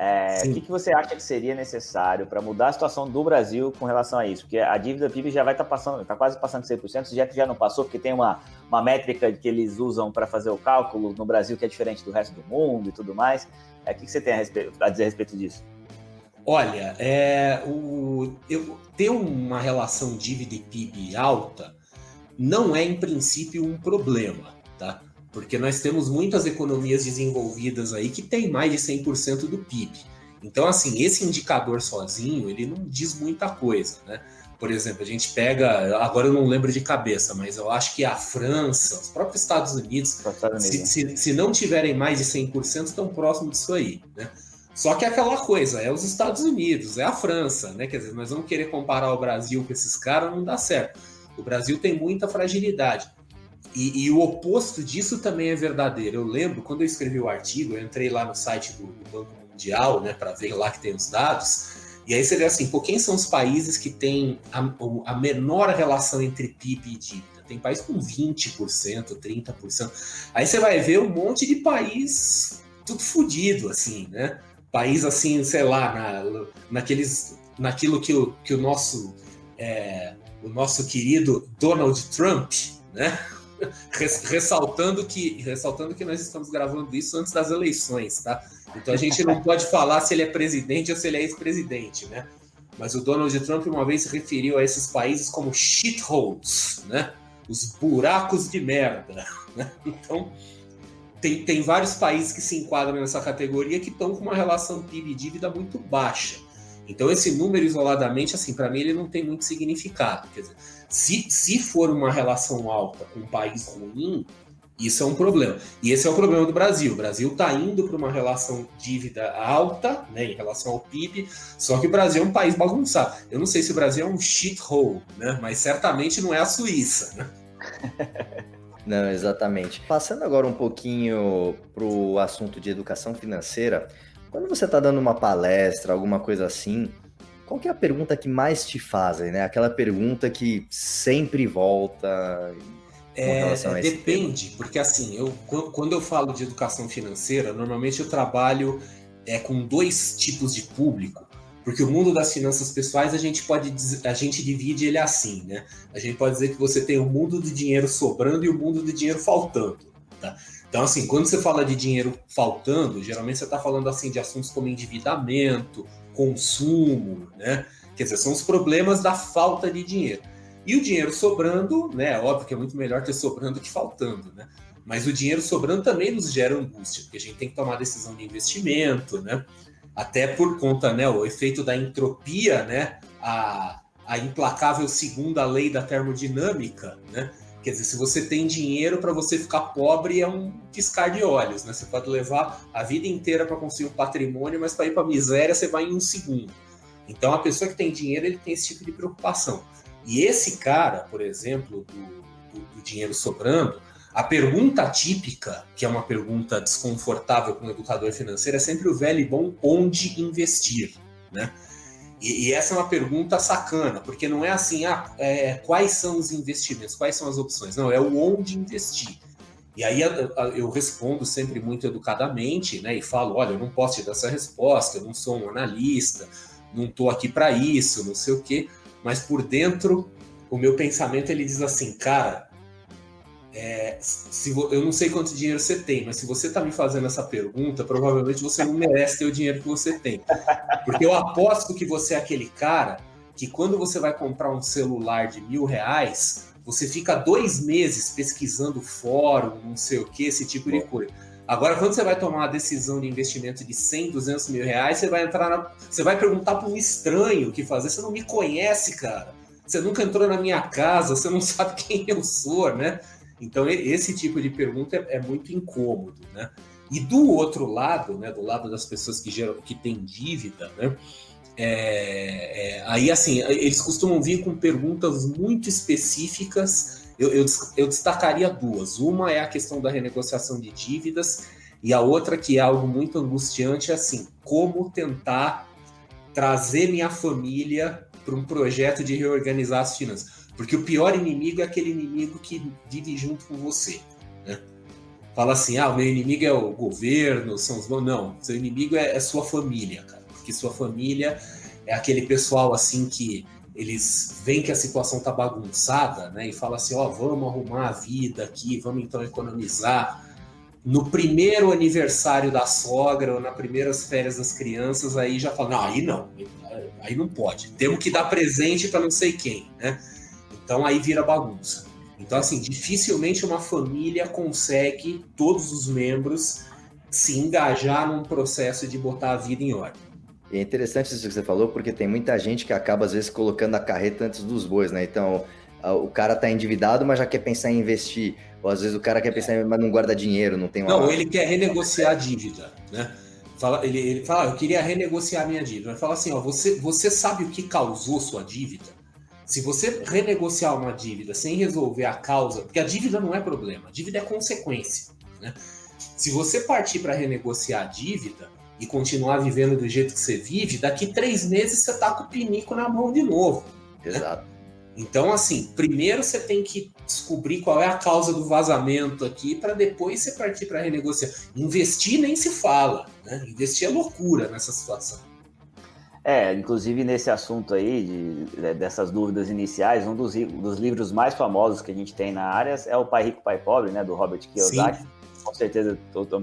Speaker 2: É, o que, que, você acha que seria necessário para mudar a situação do Brasil com relação a isso? Porque a dívida PIB já vai estar tá passando, está quase passando de 100%, já que já não passou, porque tem uma, uma métrica que eles usam para fazer o cálculo no Brasil que é diferente do resto do mundo e tudo mais. É, o que, que você tem a, respeito, a, dizer a respeito disso?
Speaker 3: Olha, é, o, eu, ter uma relação dívida e PIB alta não é, em princípio, um problema, tá? Porque nós temos muitas economias desenvolvidas aí que têm mais de 100% do PIB. Então, assim, esse indicador sozinho, ele não diz muita coisa, né? Por exemplo, a gente pega, agora eu não lembro de cabeça, mas eu acho que a França, os próprios Estados Unidos, Estados Unidos. Se, se, se, não tiverem mais de 100%, estão próximos disso aí, né? Só que é aquela coisa, é os Estados Unidos, é a França, né? Quer dizer, nós vamos querer comparar o Brasil com esses caras, não dá certo. O Brasil tem muita fragilidade. E, e, o oposto disso também é verdadeiro. Eu lembro, quando eu escrevi o artigo, eu entrei lá no site do, do Banco Mundial, né, para ver lá que tem os dados, e aí você vê assim, pô, quem são os países que têm a, a menor relação entre PIB e dívida? Tem país com 20%, 30%. Aí você vai ver um monte de país tudo fodido, assim, né? País assim, sei lá, na, naqueles, naquilo que o, que o nosso é, o nosso querido Donald Trump, né? Ressaltando que ressaltando que nós estamos gravando isso antes das eleições, tá? Então a gente não <laughs> pode falar se ele é presidente ou se ele é ex-presidente, né? Mas o Donald Trump uma vez se referiu a esses países como shitholes, né? Os buracos de merda. Né? Então tem, tem vários países que se enquadram nessa categoria que estão com uma relação PIB-dívida muito baixa. Então esse número isoladamente, assim, para mim ele não tem muito significado. Quer dizer, se, se for uma relação alta com um país ruim, isso é um problema. E esse é o problema do Brasil. O Brasil está indo para uma relação dívida alta, né, em relação ao PIB, só que o Brasil é um país bagunçado. Eu não sei se o Brasil é um shithole, né, mas certamente não é a Suíça. Né? <laughs>
Speaker 1: Não, exatamente. Passando agora um pouquinho para o assunto de educação financeira, quando você está dando uma palestra, alguma coisa assim, qual é a pergunta que mais te fazem, né? Aquela pergunta que sempre volta.
Speaker 3: É, depende, porque assim, eu, quando eu falo de educação financeira, normalmente eu trabalho é, com dois tipos de público, porque o mundo das finanças pessoais a gente pode a gente divide ele assim, né? A gente pode dizer que você tem o mundo do dinheiro sobrando e o mundo do dinheiro faltando, tá? Então, assim, quando você fala de dinheiro faltando, geralmente você está falando assim de assuntos como endividamento, consumo, né? Quer dizer, são os problemas da falta de dinheiro. E o dinheiro sobrando, né? Óbvio que é muito melhor ter sobrando que faltando, né? Mas o dinheiro sobrando também nos gera angústia, porque a gente tem que tomar decisão de investimento, né? Até por conta, né? O efeito da entropia, né? A, a implacável segunda lei da termodinâmica, né? Quer dizer, se você tem dinheiro para você ficar pobre é um piscar de olhos, né? Você pode levar a vida inteira para conseguir um patrimônio, mas para ir para miséria você vai em um segundo. Então a pessoa que tem dinheiro ele tem esse tipo de preocupação. E esse cara, por exemplo, do, do, do dinheiro sobrando, a pergunta típica, que é uma pergunta desconfortável para um educador financeiro, é sempre o velho e bom onde investir, né? E, e, essa é uma pergunta sacana, porque não é assim, ah, é, quais são os investimentos, quais são as opções? Não, é o onde investir. E aí eu respondo sempre muito educadamente, né? E falo, olha, eu não posso te dar essa resposta, eu não sou um analista, não estou aqui para isso, não sei o quê. Mas por dentro, o meu pensamento ele diz assim, cara, é, se, eu não sei quanto dinheiro você tem, mas se você está me fazendo essa pergunta, provavelmente você não merece ter o dinheiro que você tem. Porque eu aposto que você é aquele cara que quando você vai comprar um celular de mil reais, você fica dois meses pesquisando fórum, não sei o que, esse tipo de coisa. Agora, quando você vai tomar uma decisão de investimento de 100, 200 mil reais, você vai entrar na... Você vai perguntar para um estranho o que fazer. Você não me conhece, cara. Você nunca entrou na minha casa, você não <laughs> sabe quem eu sou, né? Então, esse tipo de pergunta é, é, muito incômodo, né? E do outro lado, né, do lado das pessoas que, geram, que têm dívida, né, é, é, aí, assim, eles costumam vir com perguntas muito específicas. Eu, eu, eu, destacaria duas. Uma é a questão da renegociação de dívidas, e a outra, que é algo muito angustiante, é assim: como tentar trazer minha família para um projeto de reorganizar as finanças. Porque o pior inimigo é aquele inimigo que vive junto com você. Né? Fala assim: ah, o meu inimigo é o governo, são os. Não, seu inimigo é, é sua família, cara. Porque sua família é aquele pessoal assim que eles veem que a situação tá bagunçada, né? E fala assim: ó, oh, vamos arrumar a vida aqui, vamos então economizar. No primeiro aniversário da sogra ou nas primeiras férias das crianças, aí já fala: não, aí não, aí não pode. Temos que dar presente para não sei quem, né? Então aí vira bagunça. Então, assim, dificilmente uma família consegue, todos os membros, se engajar num processo de botar a vida em ordem.
Speaker 1: É interessante isso que você falou, porque tem muita gente que acaba, às vezes, colocando a carreta antes dos bois, né? Então, o cara tá endividado, mas já quer pensar em investir. Ou às vezes o cara quer pensar, em, mas não guarda dinheiro, não tem
Speaker 3: uma... Não, ele quer renegociar a dívida, né? Fala, ele, ele fala, ah, eu queria renegociar a minha dívida. Ele fala assim, ó, você, você sabe o que causou sua dívida? Se você renegociar uma dívida sem resolver a causa, porque a dívida não é problema, a dívida é consequência, né? Se você partir para renegociar a dívida, e continuar vivendo do jeito que você vive, daqui três meses você tá com o pinico na mão de novo.
Speaker 1: Né? Exato. Né?
Speaker 3: Então, assim, primeiro você tem que descobrir qual é a causa do vazamento aqui, para depois você partir para renegociar. Investir nem se fala, né? Investir é loucura nessa situação.
Speaker 2: É, inclusive nesse assunto aí, de, dessas dúvidas iniciais, um dos, dos, livros mais famosos que a gente tem na área é o Pai Rico, Pai Pobre, né, do Robert Kiyosaki. Sim com certeza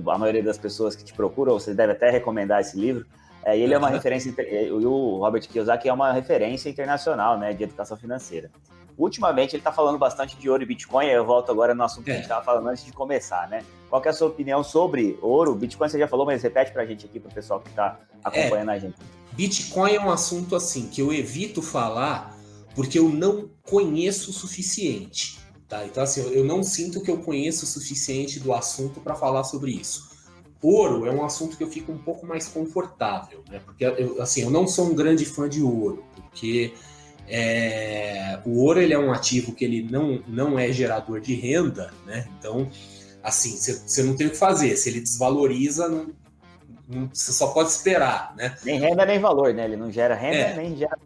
Speaker 2: a maioria das pessoas que te procuram, você deve até recomendar esse livro. É, ele é uma referência, e o Robert Kiyosaki é uma referência internacional né, de educação financeira. Ultimamente ele está falando bastante de ouro e Bitcoin, eu volto agora no assunto que a gente estava é. falando antes de começar, né? Qual é a sua opinião sobre ouro? Bitcoin você já falou, mas repete para a gente aqui, para o pessoal que está acompanhando é, a gente.
Speaker 3: Bitcoin é um assunto assim que eu evito falar porque eu não conheço o suficiente. Tá? Então, assim, eu não sinto que eu conheço o suficiente do assunto para falar sobre isso. Ouro é um assunto que eu fico um pouco mais confortável, né? Porque, eu, assim, eu não sou um grande fã de ouro, porque é, o ouro ele é um ativo que ele não, não é gerador de renda, né? Então, assim, você não tem o que fazer. Se ele desvaloriza, não, você só pode esperar, né?
Speaker 2: Nem renda nem valor, né? Ele não gera renda é. nem gera.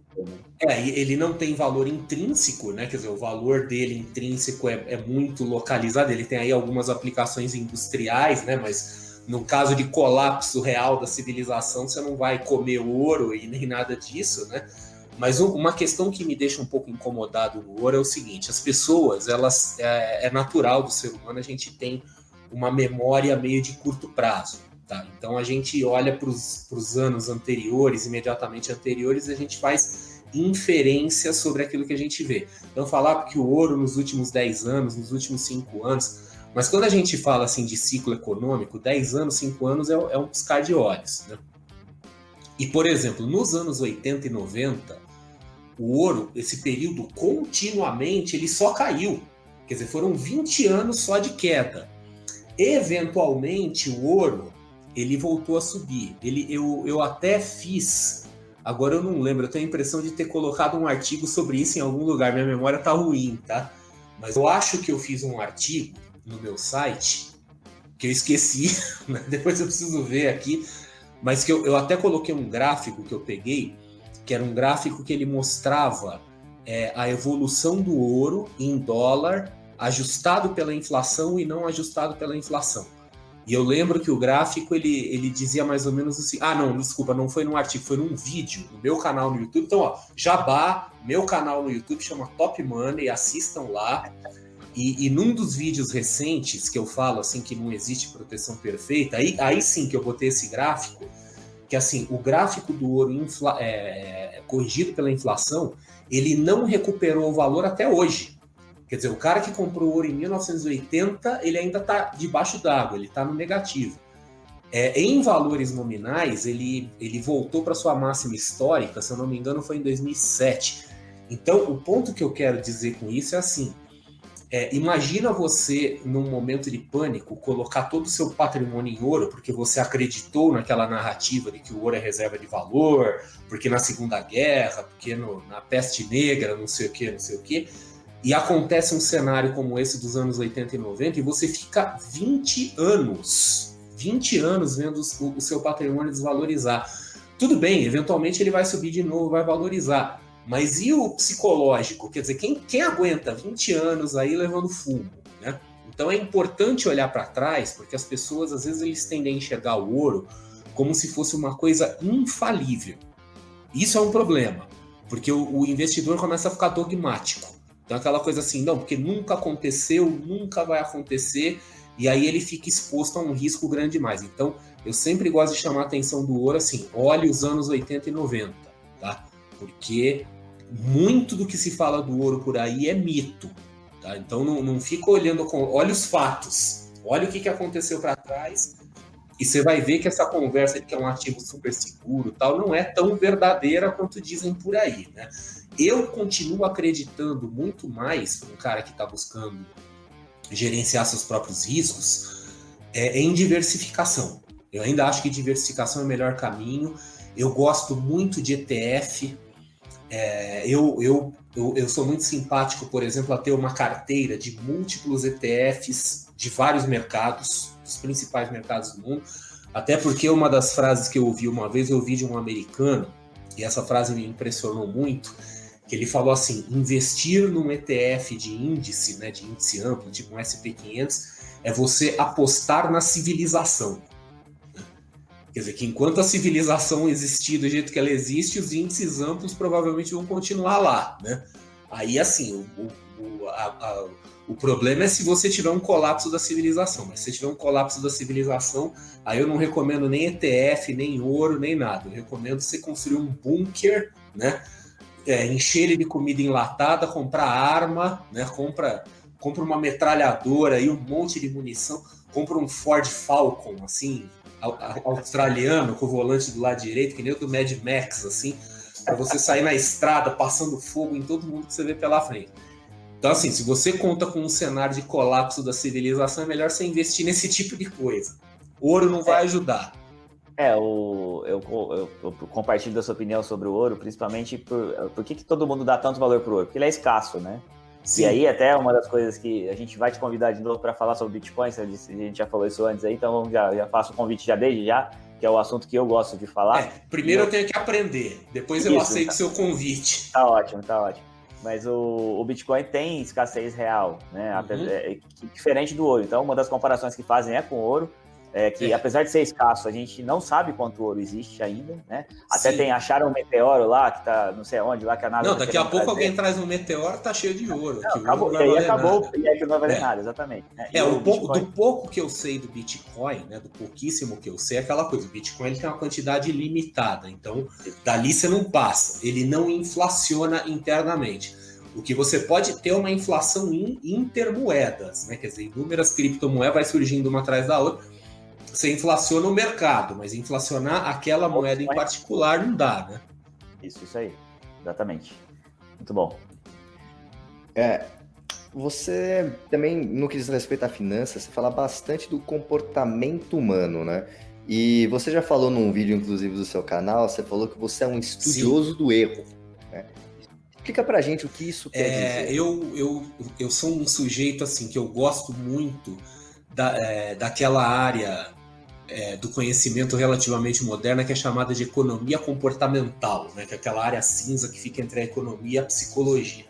Speaker 3: É, ele não tem valor intrínseco, né? Quer dizer, o valor dele intrínseco é, é muito localizado. Ele tem aí algumas aplicações industriais, né? Mas no caso de colapso real da civilização, você não vai comer ouro e nem nada disso, né? Mas uma questão que me deixa um pouco incomodado no ouro é o seguinte: as pessoas, elas é, é natural do ser humano, a gente tem uma memória meio de curto prazo. Tá? Então a gente olha para os anos anteriores, imediatamente anteriores, e a gente faz inferência sobre aquilo que a gente vê. Então falar que o ouro nos últimos 10 anos, nos últimos 5 anos, mas quando a gente fala assim de ciclo econômico, 10 anos, 5 anos é, é um piscar de olhos. Né? E, por exemplo, nos anos 80 e 90, o ouro, esse período continuamente, ele só caiu. Quer dizer, foram 20 anos só de queda. Eventualmente, o ouro ele voltou a subir. Ele, eu, eu até fiz, agora eu não lembro, eu tenho a impressão de ter colocado um artigo sobre isso em algum lugar. Minha memória tá ruim, tá? Mas eu acho que eu fiz um artigo no meu site que eu esqueci, <laughs> né? depois eu preciso ver aqui, mas que eu, eu até coloquei um gráfico que eu peguei, que era um gráfico que ele mostrava é, a evolução do ouro em dólar ajustado pela inflação e não ajustado pela inflação. E eu lembro que o gráfico ele, ele dizia mais ou menos assim: ah, não, desculpa, não foi num artigo, foi num vídeo no meu canal no YouTube. Então, ó, Jabá, meu canal no YouTube chama Top Money, assistam lá. E, e num dos vídeos recentes que eu falo assim que não existe proteção perfeita, aí, aí sim que eu botei esse gráfico, que assim, o gráfico do ouro infla, é, corrigido pela inflação, ele não recuperou o valor até hoje. Quer dizer, o cara que comprou ouro em 1980, ele ainda está debaixo d'água, ele está no negativo. É, em valores nominais, ele, ele voltou para sua máxima histórica, se eu não me engano, foi em 2007. Então, o ponto que eu quero dizer com isso é assim: é, imagina você, num momento de pânico, colocar todo o seu patrimônio em ouro, porque você acreditou naquela narrativa de que o ouro é reserva de valor, porque na Segunda Guerra, porque no, na peste negra, não sei o que, não sei o que e acontece um cenário como esse dos anos 80 e 90 e você fica 20 anos, 20 anos vendo o, seu patrimônio desvalorizar. tudo bem, eventualmente ele vai subir de novo, vai valorizar. Mas e o psicológico? Quer dizer, quem, quem aguenta 20 anos aí levando fumo, né? Então é importante olhar para trás, porque as pessoas às vezes eles tendem a enxergar o ouro como se fosse uma coisa infalível. Isso é um problema, porque o, o investidor começa a ficar dogmático. Então aquela coisa assim, não, porque nunca aconteceu, nunca vai acontecer, e aí ele fica exposto a um risco grande demais. Então eu sempre gosto de chamar a atenção do ouro assim, olhe os anos 80 e 90, tá? Porque muito do que se fala do ouro por aí é mito, tá? Então não, não fica olhando, com, olha os fatos, olha o que, que aconteceu para trás e você vai ver que essa conversa de que é um ativo super seguro tal não é tão verdadeira quanto dizem por aí, né? Eu continuo acreditando muito mais um cara que está buscando gerenciar seus próprios riscos é, em diversificação. Eu ainda acho que diversificação é o melhor caminho. Eu gosto muito de ETF. É, eu, eu, eu, eu, sou muito simpático, por exemplo, a ter uma carteira de múltiplos ETFs de vários mercados, dos principais mercados do mundo. Até porque uma das frases que eu ouvi uma vez, eu ouvi de um americano, e essa frase me impressionou muito, que ele falou assim: investir num ETF de índice, né, de índice amplo, tipo um SP500, é você apostar na civilização. Quer dizer, que enquanto a civilização existir do jeito que ela existe, os índices amplos provavelmente vão continuar lá, né? Aí, assim, o, o, a, a, o problema é se você tiver um colapso da civilização. Mas se tiver um colapso da civilização, aí eu não recomendo nem ETF, nem ouro, nem nada. Eu recomendo você construir um bunker, né? É, encher ele de comida enlatada, comprar arma, né? Compra, compra uma metralhadora e um monte de munição, compra um Ford Falcon, assim, australiano com o volante do lado direito, que nem o do Mad Max, assim, para você sair na estrada passando fogo em todo mundo que você vê pela frente. Então, assim, se você conta com um cenário de colapso da civilização, é melhor você investir nesse tipo de coisa. Ouro não vai é. ajudar.
Speaker 2: É, o, eu, eu, eu, compartilho da sua opinião sobre o ouro, principalmente por, por que, que todo mundo dá tanto valor pro ouro? Porque ele é escasso, né? Sim. E aí, até uma das coisas que a gente vai te convidar de novo para falar sobre Bitcoin, a gente já falou isso antes aí, então já, já faço o convite já desde já, que é o assunto que eu gosto de falar. É,
Speaker 3: primeiro eu... eu tenho que aprender, depois eu isso, aceito tá... seu convite.
Speaker 2: Tá ótimo, tá ótimo. Mas o, o Bitcoin tem escassez real, né? Uhum. É, é, diferente do ouro. Então, uma das comparações que fazem é com o ouro é, que é. apesar de ser escasso, a gente não sabe quanto ouro existe ainda, né? Até Sim. tem, acharam um meteoro lá, que tá não sei onde, lá que a nave...
Speaker 3: Não, daqui a pouco trazer. alguém traz um meteoro, tá cheio de ouro.
Speaker 2: Não, acabou, ouro e aí acabou, nada. e aí que não vai valer é. nada, exatamente.
Speaker 3: Né? É, o pouco, Bitcoin... do pouco que eu sei do Bitcoin, né, do pouquíssimo que eu sei, é aquela coisa, o Bitcoin ele tem uma quantidade limitada, então dali você não passa, ele não inflaciona internamente. O que você pode ter é uma inflação in, intermoedas, né? Quer dizer, inúmeras criptomoedas vai surgindo uma atrás da outra, você inflaciona o mercado, mas inflacionar aquela moeda em particular não dá, né?
Speaker 2: Isso, isso aí. Exatamente. Muito bom.
Speaker 1: É, você também, no que diz respeito à finanças, você fala bastante do comportamento humano, né? E você já falou num vídeo, inclusive, do seu canal, você falou que você é um estudioso Sim. do erro. Né? Explica pra gente o que isso quer é,
Speaker 3: dizer. Eu, eu, eu sou um sujeito, assim, que eu gosto muito da, é, daquela área é, do conhecimento relativamente moderna que é chamada de economia comportamental, né, que é aquela área cinza que fica entre a economia e a psicologia.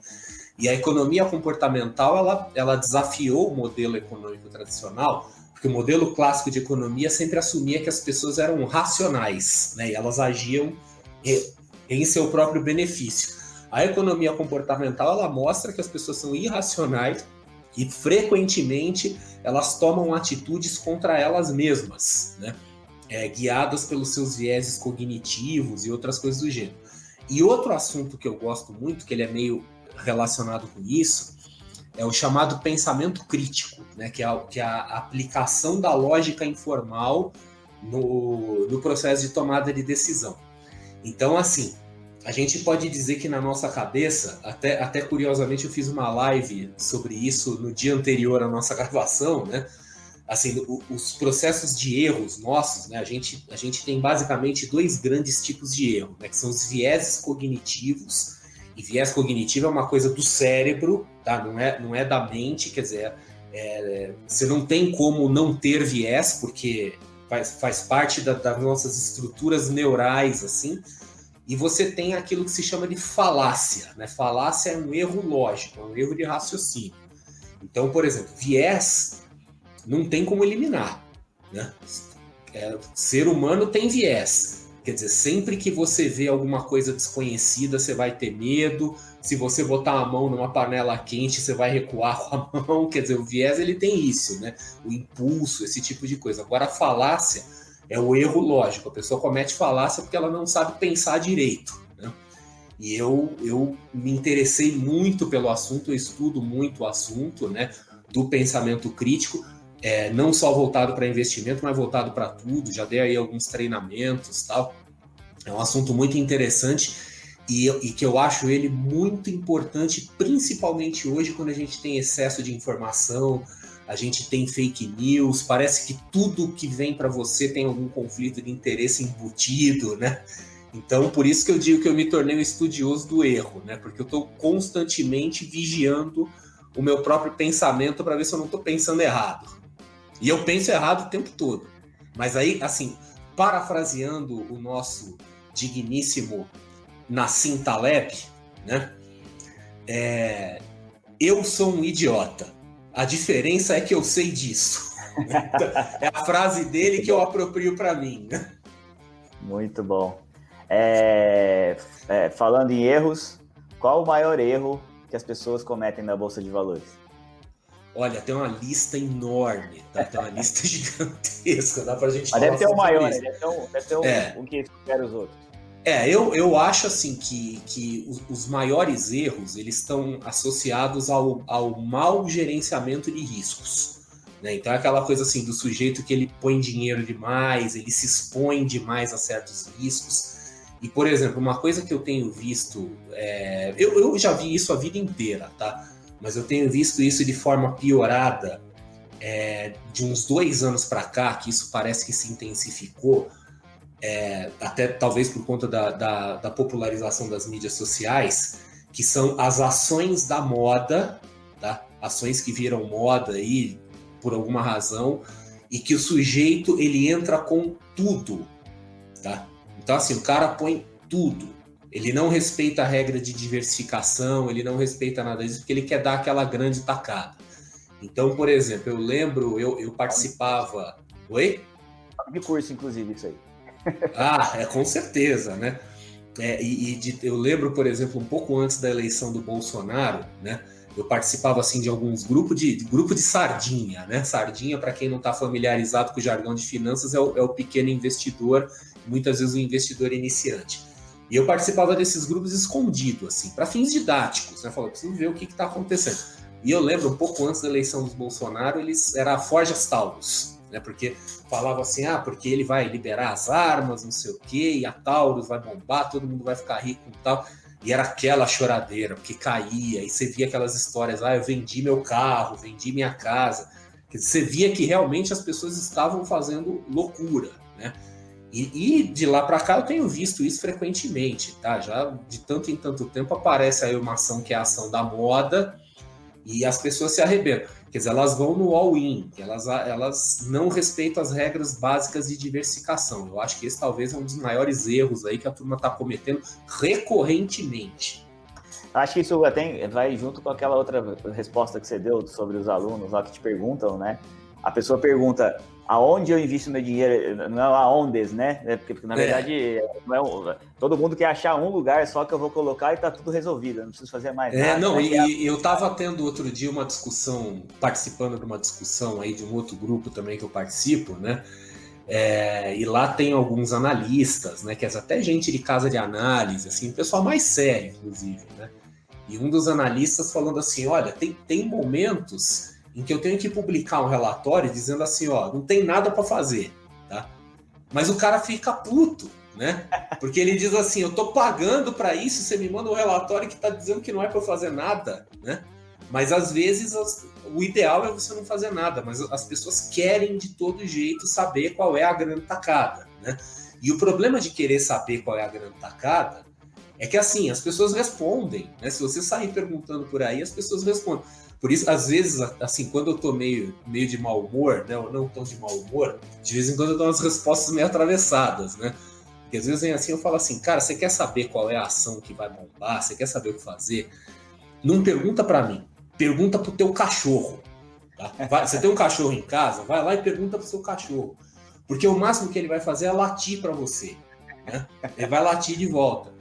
Speaker 3: E a economia comportamental ela, ela desafiou o modelo econômico tradicional, porque o modelo clássico de economia sempre assumia que as pessoas eram racionais, né, e elas agiam em seu próprio benefício. A economia comportamental ela mostra que as pessoas são irracionais e frequentemente elas tomam atitudes contra elas mesmas, né? É, guiadas pelos seus vieses cognitivos e outras coisas do gênero. E outro assunto que eu gosto muito, que ele é meio relacionado com isso, é o chamado pensamento crítico, né? que, é a, que é a aplicação da lógica informal no, no processo de tomada de decisão. Então, assim, a gente pode dizer que na nossa cabeça, até, até curiosamente eu fiz uma live sobre isso no dia anterior à nossa <laughs> gravação, né? Assim, o, os processos de erros nossos, né? A gente, a gente tem basicamente dois grandes tipos de erro, né? Que são os vieses cognitivos. E viés cognitivo é uma coisa do cérebro, tá? Não é, não é da mente, quer dizer, é, você não tem como não ter viés, porque faz, faz parte da, das nossas estruturas neurais, assim, e você tem aquilo que se chama de falácia. Né? Falácia é um erro lógico, é um erro de raciocínio. Então, por exemplo, viés não tem como eliminar. Né? É, ser humano tem viés. Quer dizer, sempre que você vê alguma coisa desconhecida, você vai ter medo. Se você botar a mão numa panela quente, você vai recuar com a mão. Quer dizer, o viés ele tem isso, né? O impulso, esse tipo de coisa. Agora, a falácia é o erro lógico. A pessoa comete falácia porque ela não sabe pensar direito. Né? E eu, eu me interessei muito pelo assunto, eu estudo muito o assunto né, do pensamento crítico, é, não só voltado para investimento, mas voltado para tudo. Já dei aí alguns treinamentos tal. É um assunto muito interessante e, e, que eu acho ele muito importante, principalmente hoje, quando a gente tem excesso de informação, a gente tem fake news, parece que tudo que vem para você tem algum conflito de interesse embutido, né? Então, por isso que eu digo que eu me tornei um estudioso do erro, né? Porque eu estou constantemente vigiando o meu próprio pensamento para ver se eu não estou pensando errado. E eu penso errado o tempo todo. Mas aí, assim, parafraseando o nosso digníssimo Nassim Taleb, né? É, eu sou um idiota a diferença é que eu sei disso. é a frase dele que eu aproprio para mim.
Speaker 2: Muito bom. É, é, falando em erros, qual o maior erro que as pessoas cometem na Bolsa de Valores?
Speaker 3: Olha, tem uma lista enorme, tá? Tem uma lista <laughs> gigantesca, dá pra gente
Speaker 2: Mas deve ter o maior, deve ter um, deve ter um, é. um que supera os outros.
Speaker 3: É, eu, eu acho assim que, que os, maiores erros eles estão associados ao, ao mau gerenciamento de riscos. Né? Então é aquela coisa assim do sujeito que ele põe dinheiro demais, ele se expõe demais a certos riscos. E, por exemplo, uma coisa que eu tenho visto, é, eu, eu já vi isso a vida inteira, tá? Mas eu tenho visto isso de forma piorada é, de uns dois anos para cá, que isso parece que se intensificou é, até talvez por conta da, da, da, popularização das mídias sociais, que são as ações da moda, tá? ações que viram moda aí por alguma razão, e que o sujeito ele entra com tudo. Tá? Então, assim, o cara põe tudo. Ele não respeita a regra de diversificação, ele não respeita nada disso, porque ele quer dar aquela grande tacada. Então, por exemplo, eu lembro, eu, eu participava. Oi?
Speaker 2: De curso, inclusive, isso aí.
Speaker 3: Ah, é com certeza, né? É, e, e de, eu lembro, por exemplo, um pouco antes da eleição do Bolsonaro, né? Eu participava assim de alguns grupos de, de grupo de sardinha, né? Sardinha, para quem não está familiarizado com o jargão de finanças, é o, é o pequeno investidor, muitas vezes o investidor iniciante. E eu participava desses grupos escondido, assim, para fins didáticos, né? Falando, preciso ver o que está acontecendo. E eu lembro, um pouco antes da eleição do Bolsonaro, eles era a Forjas Taurus, né? Porque falava assim, ah, porque ele vai liberar as armas, não sei o quê, e a Taurus vai bombar, todo mundo vai ficar rico e tal. E era aquela choradeira, porque caía, e você via aquelas histórias, ah, eu vendi meu carro, vendi minha casa. Você via que realmente as pessoas estavam fazendo loucura, né? E, e de lá para cá eu tenho visto isso frequentemente, tá? Já de tanto em tanto tempo aparece aí uma ação que é a ação da moda e as pessoas se arrebentam. Quer dizer, elas vão no all-in, elas, elas não respeitam as regras básicas de diversificação. Eu acho que esse talvez é um dos maiores erros aí que a turma está cometendo recorrentemente.
Speaker 2: Acho que isso até vai junto com aquela outra resposta que você deu sobre os alunos lá que te perguntam, né? A pessoa pergunta aonde eu invisto meu dinheiro, não é aonde, né? É porque, porque, na é. verdade, não é um, todo mundo quer achar um lugar só que eu vou colocar e tá tudo resolvido, não preciso fazer mais
Speaker 3: é,
Speaker 2: nada.
Speaker 3: Não, e, e eu tava tendo outro dia uma discussão, participando de uma discussão aí de um outro grupo também que eu participo, né? É, e lá tem alguns analistas, né? Que é até gente de casa de análise, assim, pessoal mais sério, inclusive, né? E um dos analistas falando assim: olha, tem, tem momentos em que eu tenho que publicar um relatório dizendo assim, ó, não tem nada para fazer, tá? Mas o cara fica puto, né? Porque ele diz assim, eu tô pagando para isso, você me manda um relatório que tá dizendo que não é para fazer nada, né? Mas às vezes as, o ideal é você não fazer nada, mas as pessoas querem de todo jeito saber qual é a grande tacada, né? E o problema de querer saber qual é a grande tacada é que assim, as pessoas respondem, né? Se você sair perguntando por aí, as pessoas respondem. Por isso, às vezes, assim, quando eu tô meio, meio de mau humor, né? Ou não tão de mau humor, de vez em quando eu dou umas respostas meio atravessadas, né? Porque às vezes vem assim, eu falo assim, cara, você quer saber qual é a ação que vai bombar? Você quer saber o que fazer? Não pergunta para mim, pergunta pro teu cachorro. Tá? Vai, você tem um cachorro em casa, vai lá e pergunta pro seu cachorro. Porque o máximo que ele vai fazer é latir para você. Né? Ele vai latir de volta.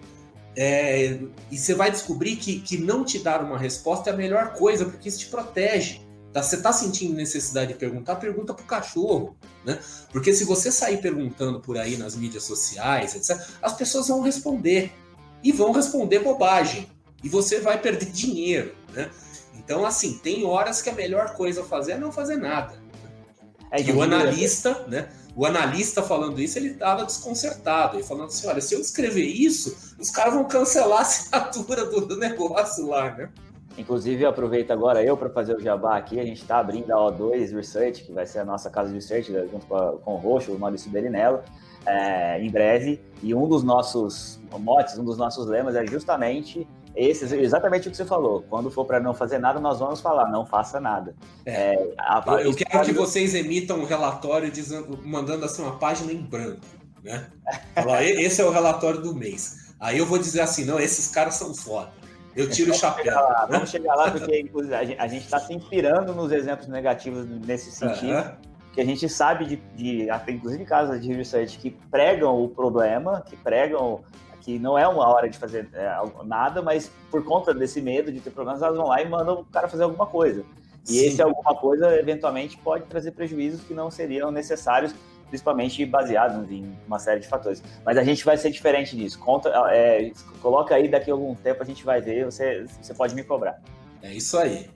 Speaker 3: É, e você vai descobrir que, que não te dar uma resposta é a melhor coisa, porque isso te protege. Tá? Você está sentindo necessidade de perguntar, pergunta para o cachorro. Né? Porque se você sair perguntando por aí nas mídias sociais, etc., as pessoas vão responder. E vão responder bobagem. E você vai perder <laughs> dinheiro. Né? Então, assim, tem horas que a melhor coisa a fazer é não fazer nada. É, e o analista, né? O analista falando isso, ele estava desconcertado. Ele falando assim: olha, se eu escrever isso, os caras vão cancelar a assinatura do, negócio lá, né?
Speaker 2: Inclusive, eu aproveito agora eu para fazer o jabá aqui. A gente está abrindo a O2 Research, que vai ser a nossa casa de research, né, junto com, a, com o Roxo, o Maurício Berinello, é, em breve. E um dos nossos motes, um dos nossos lemas é justamente esse, exatamente o que você falou. Quando for para não fazer nada, nós vamos falar, não faça nada.
Speaker 3: É, é, a, eu, eu quero que vocês emitam um relatório dizendo, mandando assim uma página em branco. Né? Falar, esse é o relatório do mês. Aí eu vou dizer assim, não, esses caras são foda. Eu tiro o chapéu.
Speaker 2: Chegar lá, vamos chegar lá, porque a gente está se inspirando nos exemplos negativos nesse sentido. Uhum. Que a gente sabe de, de, inclusive casos de research que pregam o problema, que pregam que não é uma hora de fazer é, nada, mas por conta desse medo de ter problemas, elas vão lá e mandam o cara fazer alguma coisa. E Sim. esse alguma coisa, eventualmente, pode trazer prejuízos que não seriam necessários, principalmente baseados em uma série de fatores. Mas a gente vai ser diferente disso. Conta, é, coloca aí, daqui a algum tempo a gente vai ver, você, você pode me cobrar.
Speaker 3: É isso aí.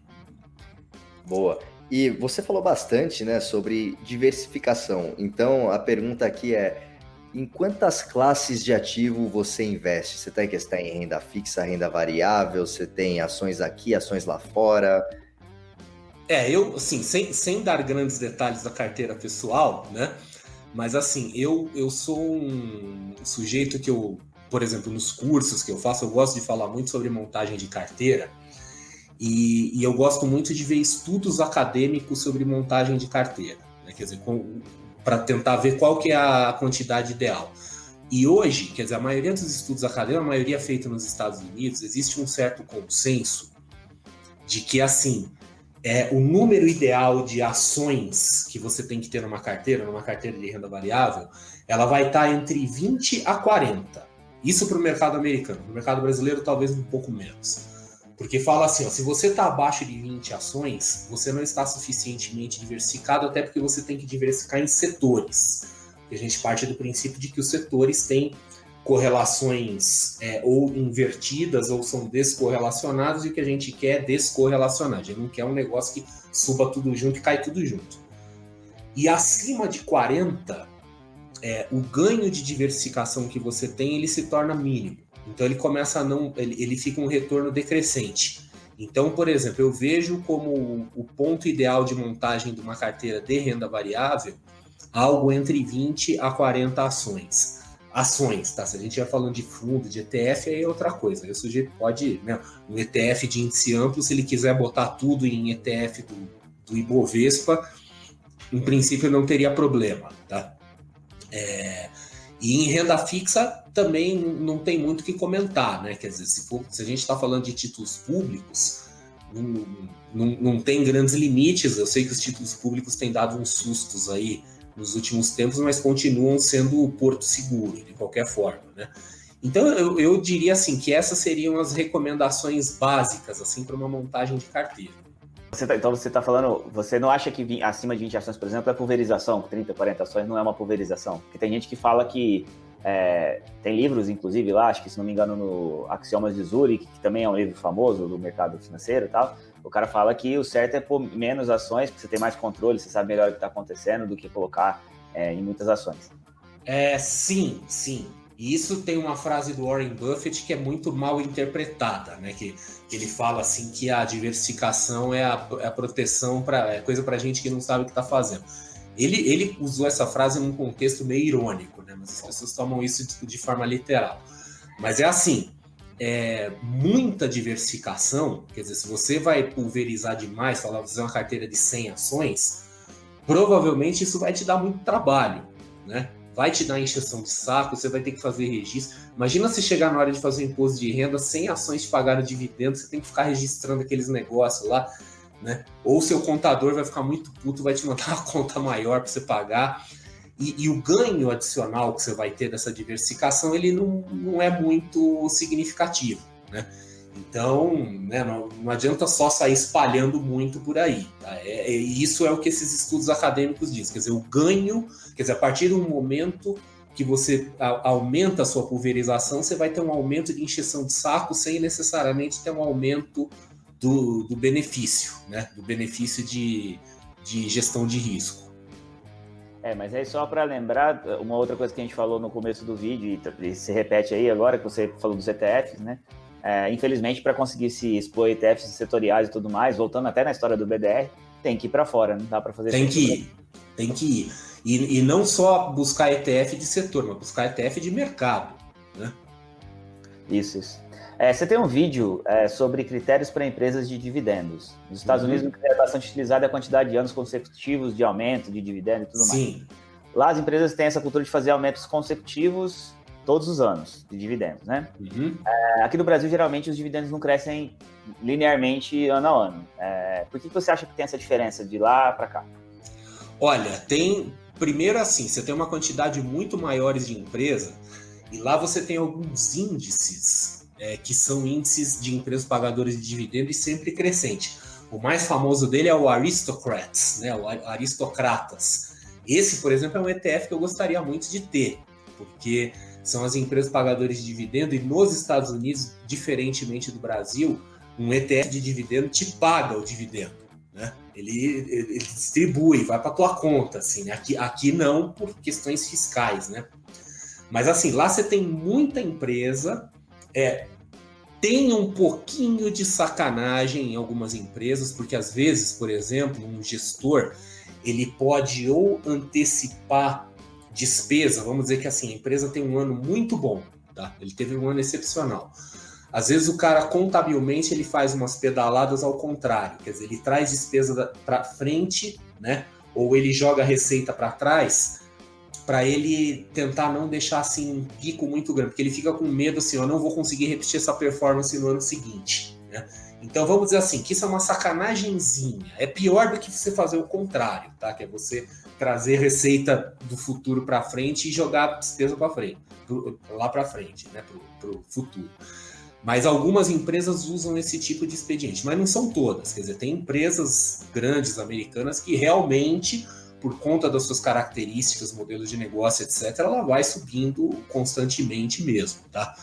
Speaker 1: Boa. E você falou bastante né, sobre diversificação. Então, a pergunta aqui é em quantas classes de ativo você investe? Você tem que estar em renda fixa, renda variável, você tem ações aqui, ações lá fora?
Speaker 3: É, eu, assim, sem, sem dar grandes detalhes da carteira pessoal, né? Mas, assim, eu, eu sou um sujeito que eu, por exemplo, nos cursos que eu faço, eu gosto de falar muito sobre montagem de carteira. E, e eu gosto muito de ver estudos acadêmicos sobre montagem de carteira. Né? Quer dizer, com, para tentar ver qual que é a quantidade ideal. E hoje, quer dizer, a maioria dos estudos acadêmicos, a maioria feita nos Estados Unidos, existe um certo consenso de que, assim, é, o número ideal de ações que você tem que ter numa carteira, numa carteira de renda variável, ela vai estar entre 20 a 40. Isso para o mercado americano. No mercado brasileiro, talvez um pouco menos. Porque fala assim, ó, se você está abaixo de 20 ações, você não está suficientemente diversificado, até porque você tem que diversificar em setores. A gente parte do princípio de que os setores têm correlações é, ou invertidas ou são descorrelacionados e o que a gente quer é descorrelacionar. A gente não quer um negócio que suba tudo junto e cai tudo junto. E acima de 40, é, o ganho de diversificação que você tem ele se torna mínimo. Então ele começa a não, ele, ele fica um retorno decrescente. Então, por exemplo, eu vejo como o ponto ideal de montagem de uma carteira de renda variável algo entre 20 a 40 ações. Ações, tá? Se a gente estiver falando de fundo, de ETF, aí é outra coisa. Aí o sujeito pode, né? Um ETF de índice amplo, se ele quiser botar tudo em ETF do, do Ibovespa, em princípio não teria problema, tá? É, e em renda fixa também não tem muito o que comentar, né? Quer dizer, se, for, se a gente está falando de títulos públicos, não, não, não, tem grandes limites. Eu sei que os títulos públicos têm dado uns sustos aí nos últimos tempos, mas continuam sendo o porto seguro, de qualquer forma, né? Então eu, eu diria assim que essas seriam as recomendações básicas assim para uma montagem de carteira.
Speaker 2: Você tá, então você está falando, você não acha que acima de 20 ações, por exemplo, é pulverização, 30, 40 ações não é uma pulverização? Porque tem gente que fala que é, tem livros, inclusive, lá, acho que se não me engano, no Axiomas de Zurich, que também é um livro famoso do mercado financeiro e tal. O cara fala que o certo é pôr menos ações, porque você tem mais controle, você sabe melhor o que está acontecendo do que colocar é, em muitas ações.
Speaker 3: É, sim, sim. E isso tem uma frase do Warren Buffett que é muito mal interpretada, né? Que, que ele fala assim que a diversificação é a, é a proteção para é coisa para gente que não sabe o que está fazendo. Ele, ele usou essa frase num contexto meio irônico, né? Mas as pessoas tomam isso de, de forma literal. Mas é assim: é, muita diversificação, quer dizer, se você vai pulverizar demais, falar, fazer uma carteira de 100 ações, provavelmente isso vai te dar muito trabalho, né? Vai te dar encheção de saco, você vai ter que fazer registro. Imagina se chegar na hora de fazer imposto de renda, 100 ações de pagar dividendos, você tem que ficar registrando aqueles negócios lá, né? Ou seu contador vai ficar muito puto, vai te mandar <laughs> uma conta maior para você pagar. E, e, o ganho adicional que você vai ter dessa diversificação, ele não, não é muito significativo, né? Então, né, não, não, adianta só sair espalhando muito por aí. Tá? É, é, isso é o que esses estudos acadêmicos dizem. Quer dizer, o ganho, quer dizer, a partir do momento que você a, aumenta a sua pulverização, você vai ter um aumento de encheção de saco sem necessariamente ter um aumento do, do benefício, né? Do benefício de, de gestão de risco.
Speaker 2: É, mas aí só para lembrar, uma outra coisa que a gente falou no começo do vídeo, e se repete aí agora, que você falou dos ETFs, né? É, infelizmente, para conseguir se expor ETFs setoriais e tudo mais, voltando até na história do BDR, tem que ir para fora, não dá para fazer
Speaker 3: Tem que ir, tem que ir. E, e não só buscar ETF de setor, mas buscar ETF de mercado, né?
Speaker 2: Isso, isso. É, você tem um vídeo é, sobre critérios para empresas de dividendos. Nos Estados uhum. Unidos é bastante utilizado a quantidade de anos consecutivos de aumento de dividendo e tudo Sim. mais. Lá as empresas têm essa cultura de fazer aumentos consecutivos todos os anos de dividendos, né? Uhum. É, aqui no Brasil, geralmente, os dividendos não crescem linearmente ano a ano. É, por que, que você acha que tem essa diferença de lá para cá?
Speaker 3: Olha, tem. Primeiro, assim, você tem uma quantidade muito maiores de empresa e lá você tem alguns índices é, que são índices de empresas pagadoras de dividendos e sempre crescente. O mais famoso dele é o Aristocrats, né? O Aristocratas. Esse, por exemplo, é um ETF que eu gostaria muito de ter, porque são as empresas pagadoras de dividendo, e nos Estados Unidos, diferentemente do Brasil, um ETF de dividendo te paga o dividendo. Né? Ele, ele distribui, vai para tua conta. Assim, né? aqui, aqui não, por questões fiscais. Né? Mas assim, lá você tem muita empresa, é, tem um pouquinho de sacanagem em algumas empresas, porque às vezes, por exemplo, um gestor ele pode ou antecipar despesa, vamos dizer que assim, a empresa tem um ano muito bom, tá? Ele teve um ano excepcional. Às vezes o cara contabilmente ele faz umas pedaladas ao contrário, quer dizer, ele traz despesa para frente, né? Ou ele joga a receita para trás, para ele tentar não deixar assim um pico muito grande, porque ele fica com medo assim, eu não vou conseguir repetir essa performance no ano seguinte, né? Então vamos dizer assim, que isso é uma sacanagemzinha. É pior do que você fazer o contrário, tá? Que é você trazer receita do futuro para frente e jogar despesa para frente, pro, lá para frente, né, para o futuro. Mas algumas empresas usam esse tipo de expediente, mas não são todas. Quer dizer, tem empresas grandes americanas que realmente, por conta das suas características, modelos de negócio, etc., ela vai subindo constantemente mesmo, tá?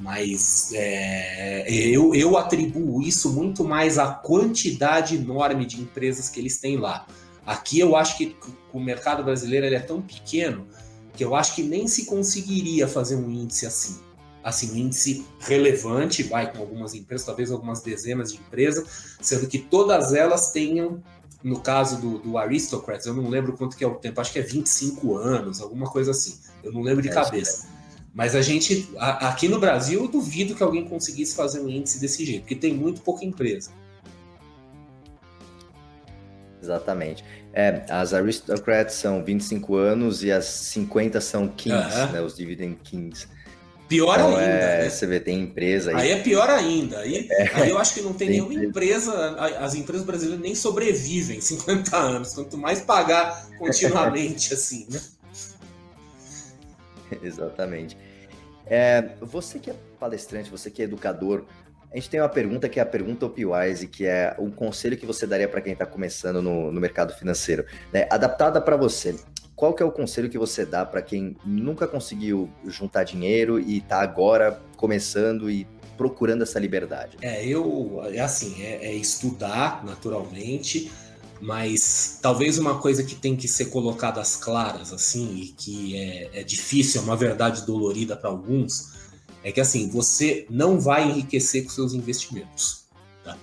Speaker 3: Mas é, eu, eu atribuo isso muito mais à quantidade enorme de empresas que eles têm lá. Aqui eu acho que o mercado brasileiro é tão pequeno que eu acho que nem se conseguiria fazer um índice assim. Assim, um índice relevante, vai com algumas empresas, talvez algumas dezenas de empresas, sendo que todas elas tenham, no caso do, do Aristocrats, eu não lembro quanto que é o tempo, acho que é 25 anos, alguma coisa assim. Eu não lembro de é, cabeça. Mas a gente, a, aqui no Brasil, eu duvido que alguém conseguisse fazer um índice desse jeito, porque tem muito pouca empresa.
Speaker 1: Exatamente. É, as Aristocrats são 25 anos e as 50 são Kings, né? Os Dividend Kings.
Speaker 3: Pior então, ainda. É,
Speaker 1: né? Você vê, tem empresa
Speaker 3: aí. Aí é pior ainda. Aí, é, aí eu acho que não tem, <laughs> tem nenhuma empresa. As empresas brasileiras nem sobrevivem <laughs> 50 anos. Quanto mais pagar continuamente, <laughs> assim, né?
Speaker 1: Exatamente. É, você que é palestrante, você que é educador, a gente tem uma pergunta que é a pergunta Opwise, que é um conselho que você daria para quem está começando no, no, mercado financeiro, né? adaptada para você. Qual que é o conselho que você dá para quem nunca conseguiu juntar dinheiro e está agora começando e procurando essa liberdade?
Speaker 3: É, eu, é assim, é, é estudar naturalmente, mas talvez uma coisa que tem que ser colocada às claras, assim, e que é, é difícil, é uma verdade dolorida para alguns, é que assim, você não vai enriquecer com seus investimentos. Tá?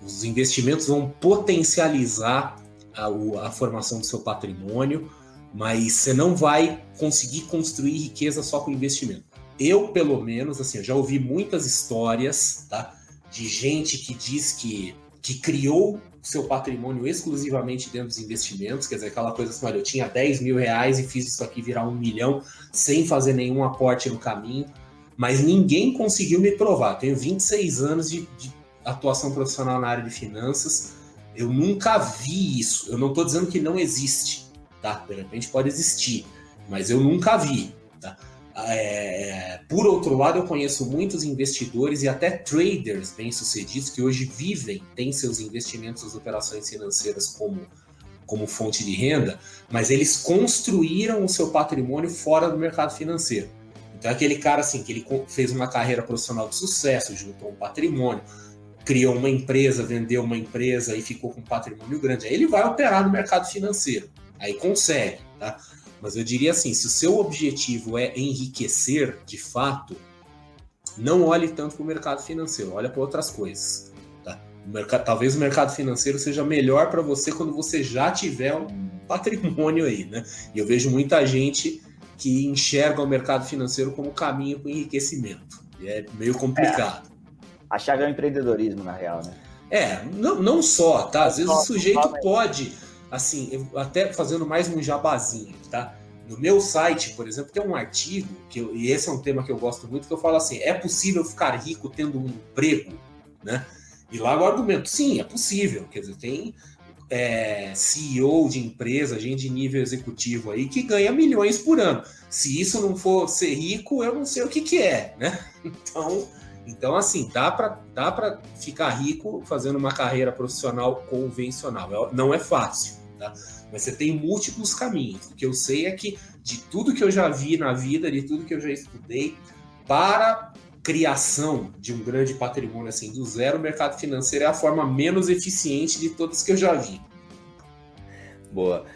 Speaker 3: Os investimentos vão potencializar a, a, formação do seu patrimônio, mas você não vai conseguir construir riqueza só com investimento. eu, pelo menos, assim, já ouvi muitas histórias, tá? De gente que diz que, que criou seu patrimônio exclusivamente dentro dos investimentos, quer dizer, aquela coisa assim, olha, eu tinha 10 mil reais e fiz isso aqui virar um milhão sem fazer nenhum aporte no caminho, mas ninguém conseguiu me provar. tenho 26 anos de, de atuação profissional na área de finanças, eu nunca vi isso. Eu não estou dizendo que não existe, tá? De repente pode existir, mas eu nunca vi, tá? É, por outro lado, eu conheço muitos investidores e até traders bem-sucedidos que hoje vivem, têm seus investimentos, suas operações financeiras como, como fonte de renda, mas eles construíram o seu patrimônio fora do mercado financeiro. Então, aquele cara assim, que ele fez uma carreira profissional de sucesso, juntou um patrimônio, criou uma empresa, vendeu uma empresa e ficou com um patrimônio grande. Aí ele vai operar no mercado financeiro. Aí consegue, tá? Mas eu diria assim, se o seu objetivo é enriquecer de fato, não olhe tanto para o mercado financeiro, olha para outras coisas. Tá? O mercado, talvez o mercado financeiro seja melhor para você quando você já tiver um patrimônio aí, né? E eu vejo muita gente que enxerga o mercado financeiro como caminho para o enriquecimento. E é meio complicado. É.
Speaker 2: A chave é o empreendedorismo, na real, né?
Speaker 3: É, não, não só, tá? Às vezes o sujeito pode, assim, até fazendo mais um jabazinho, tá? No meu site, por exemplo, tem um artigo, que eu, e esse é um tema que eu gosto muito, que eu falo assim: é possível ficar rico tendo um emprego, né? E lá o argumento, sim, é possível. Quer dizer, tem é, CEO de empresa, gente de nível executivo aí, que ganha milhões por ano. Se isso não for ser rico, eu não sei o que, que é, né? <laughs> Então, então, assim, dá para dá pra ficar rico fazendo uma carreira profissional convencional. É, não é fácil, tá? Mas você tem múltiplos caminhos. O que eu sei é que de tudo que eu já vi na vida, de tudo que eu já estudei, para criação de um grande patrimônio assim do zero, o mercado financeiro é a forma menos eficiente de todas que eu já vi.
Speaker 1: Boa.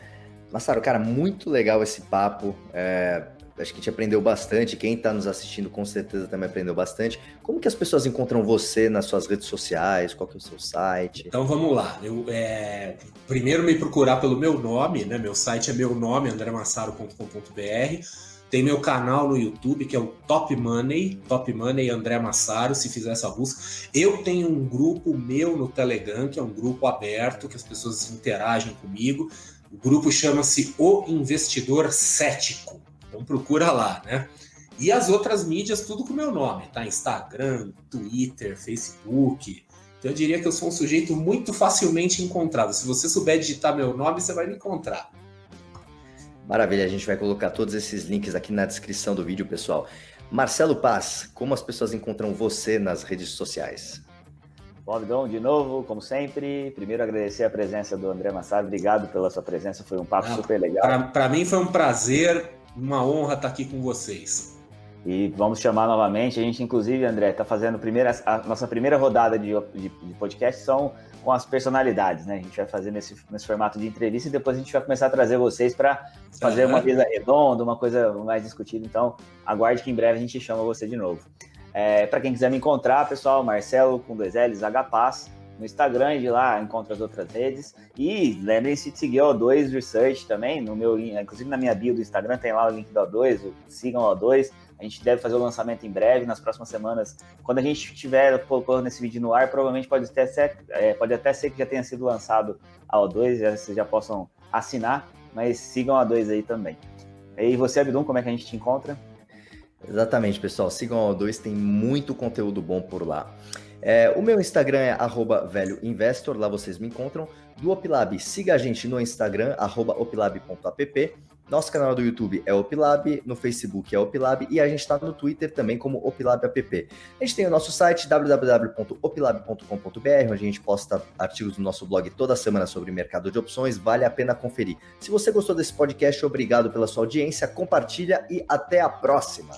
Speaker 1: Massaro, cara, muito legal esse papo. É, acho que a gente aprendeu bastante. Quem está nos assistindo com certeza também aprendeu bastante. Como que as pessoas encontram você nas suas redes sociais? Qual que é o seu site?
Speaker 3: Então vamos lá. Eu, é... Primeiro me procurar pelo meu nome, né? Meu site é meu nome, andremassaro.com.br. Tem meu canal no YouTube, que é o Top Money, Top Money André Massaro, se fizer essa busca. Eu tenho um grupo meu no Telegram, que é um grupo aberto, que as pessoas interagem comigo. O grupo chama-se O Investidor Cético. Então procura lá, né? E as outras mídias, tudo com o meu nome, tá? Instagram, Twitter, Facebook. Então eu diria que eu sou um sujeito muito facilmente encontrado. Se você souber digitar meu nome, você vai me encontrar.
Speaker 1: Maravilha, a gente vai colocar todos esses links aqui na descrição do vídeo, pessoal. Marcelo Paz, como as pessoas encontram você nas redes sociais?
Speaker 2: Bom, Abdon, de novo, como sempre, primeiro agradecer a presença do André Massaro, obrigado pela sua presença, foi um papo Não, super legal.
Speaker 3: Para mim foi um prazer, uma honra estar aqui com vocês.
Speaker 2: E vamos chamar novamente. A gente, inclusive, André, está fazendo a, primeira, a nossa primeira rodada de, de, de, podcast são com as personalidades, né? A gente vai fazer nesse, nesse formato de entrevista e depois a gente vai começar a trazer vocês para fazer uma mesa redonda, uma coisa mais discutida. Então, aguarde que em breve a gente chama você de novo. É, para quem quiser me encontrar, pessoal, Marcelo com dois L's, HPAS, no Instagram e de lá encontra as outras redes. E lembrem-se de seguir o O2 Research também, no meu, inclusive na minha bio do Instagram tem lá o link do O2, sigam o O2. A gente deve fazer o lançamento em breve, nas próximas semanas. Quando a gente estiver colocando esse vídeo no ar, provavelmente pode até ser, é, pode até ser que já tenha sido lançado a O2, já, vocês já possam assinar, mas sigam a O2 aí também. E você, Abdum, como é que a gente te encontra?
Speaker 1: Exatamente, pessoal. Sigam a O2, tem muito conteúdo bom por lá. É, o meu Instagram é velhoinvestor, lá vocês me encontram. Do Opilab, siga a gente no Instagram, opilab.app. Nosso canal do YouTube é Opilab, no Facebook é Opilab e a gente está no Twitter também como Opilab App. A gente tem o nosso site www.opilab.com.br, onde a gente posta artigos do nosso blog toda semana sobre mercado de opções, vale a pena conferir. Se você gostou desse podcast, obrigado pela sua audiência, compartilha e até a próxima!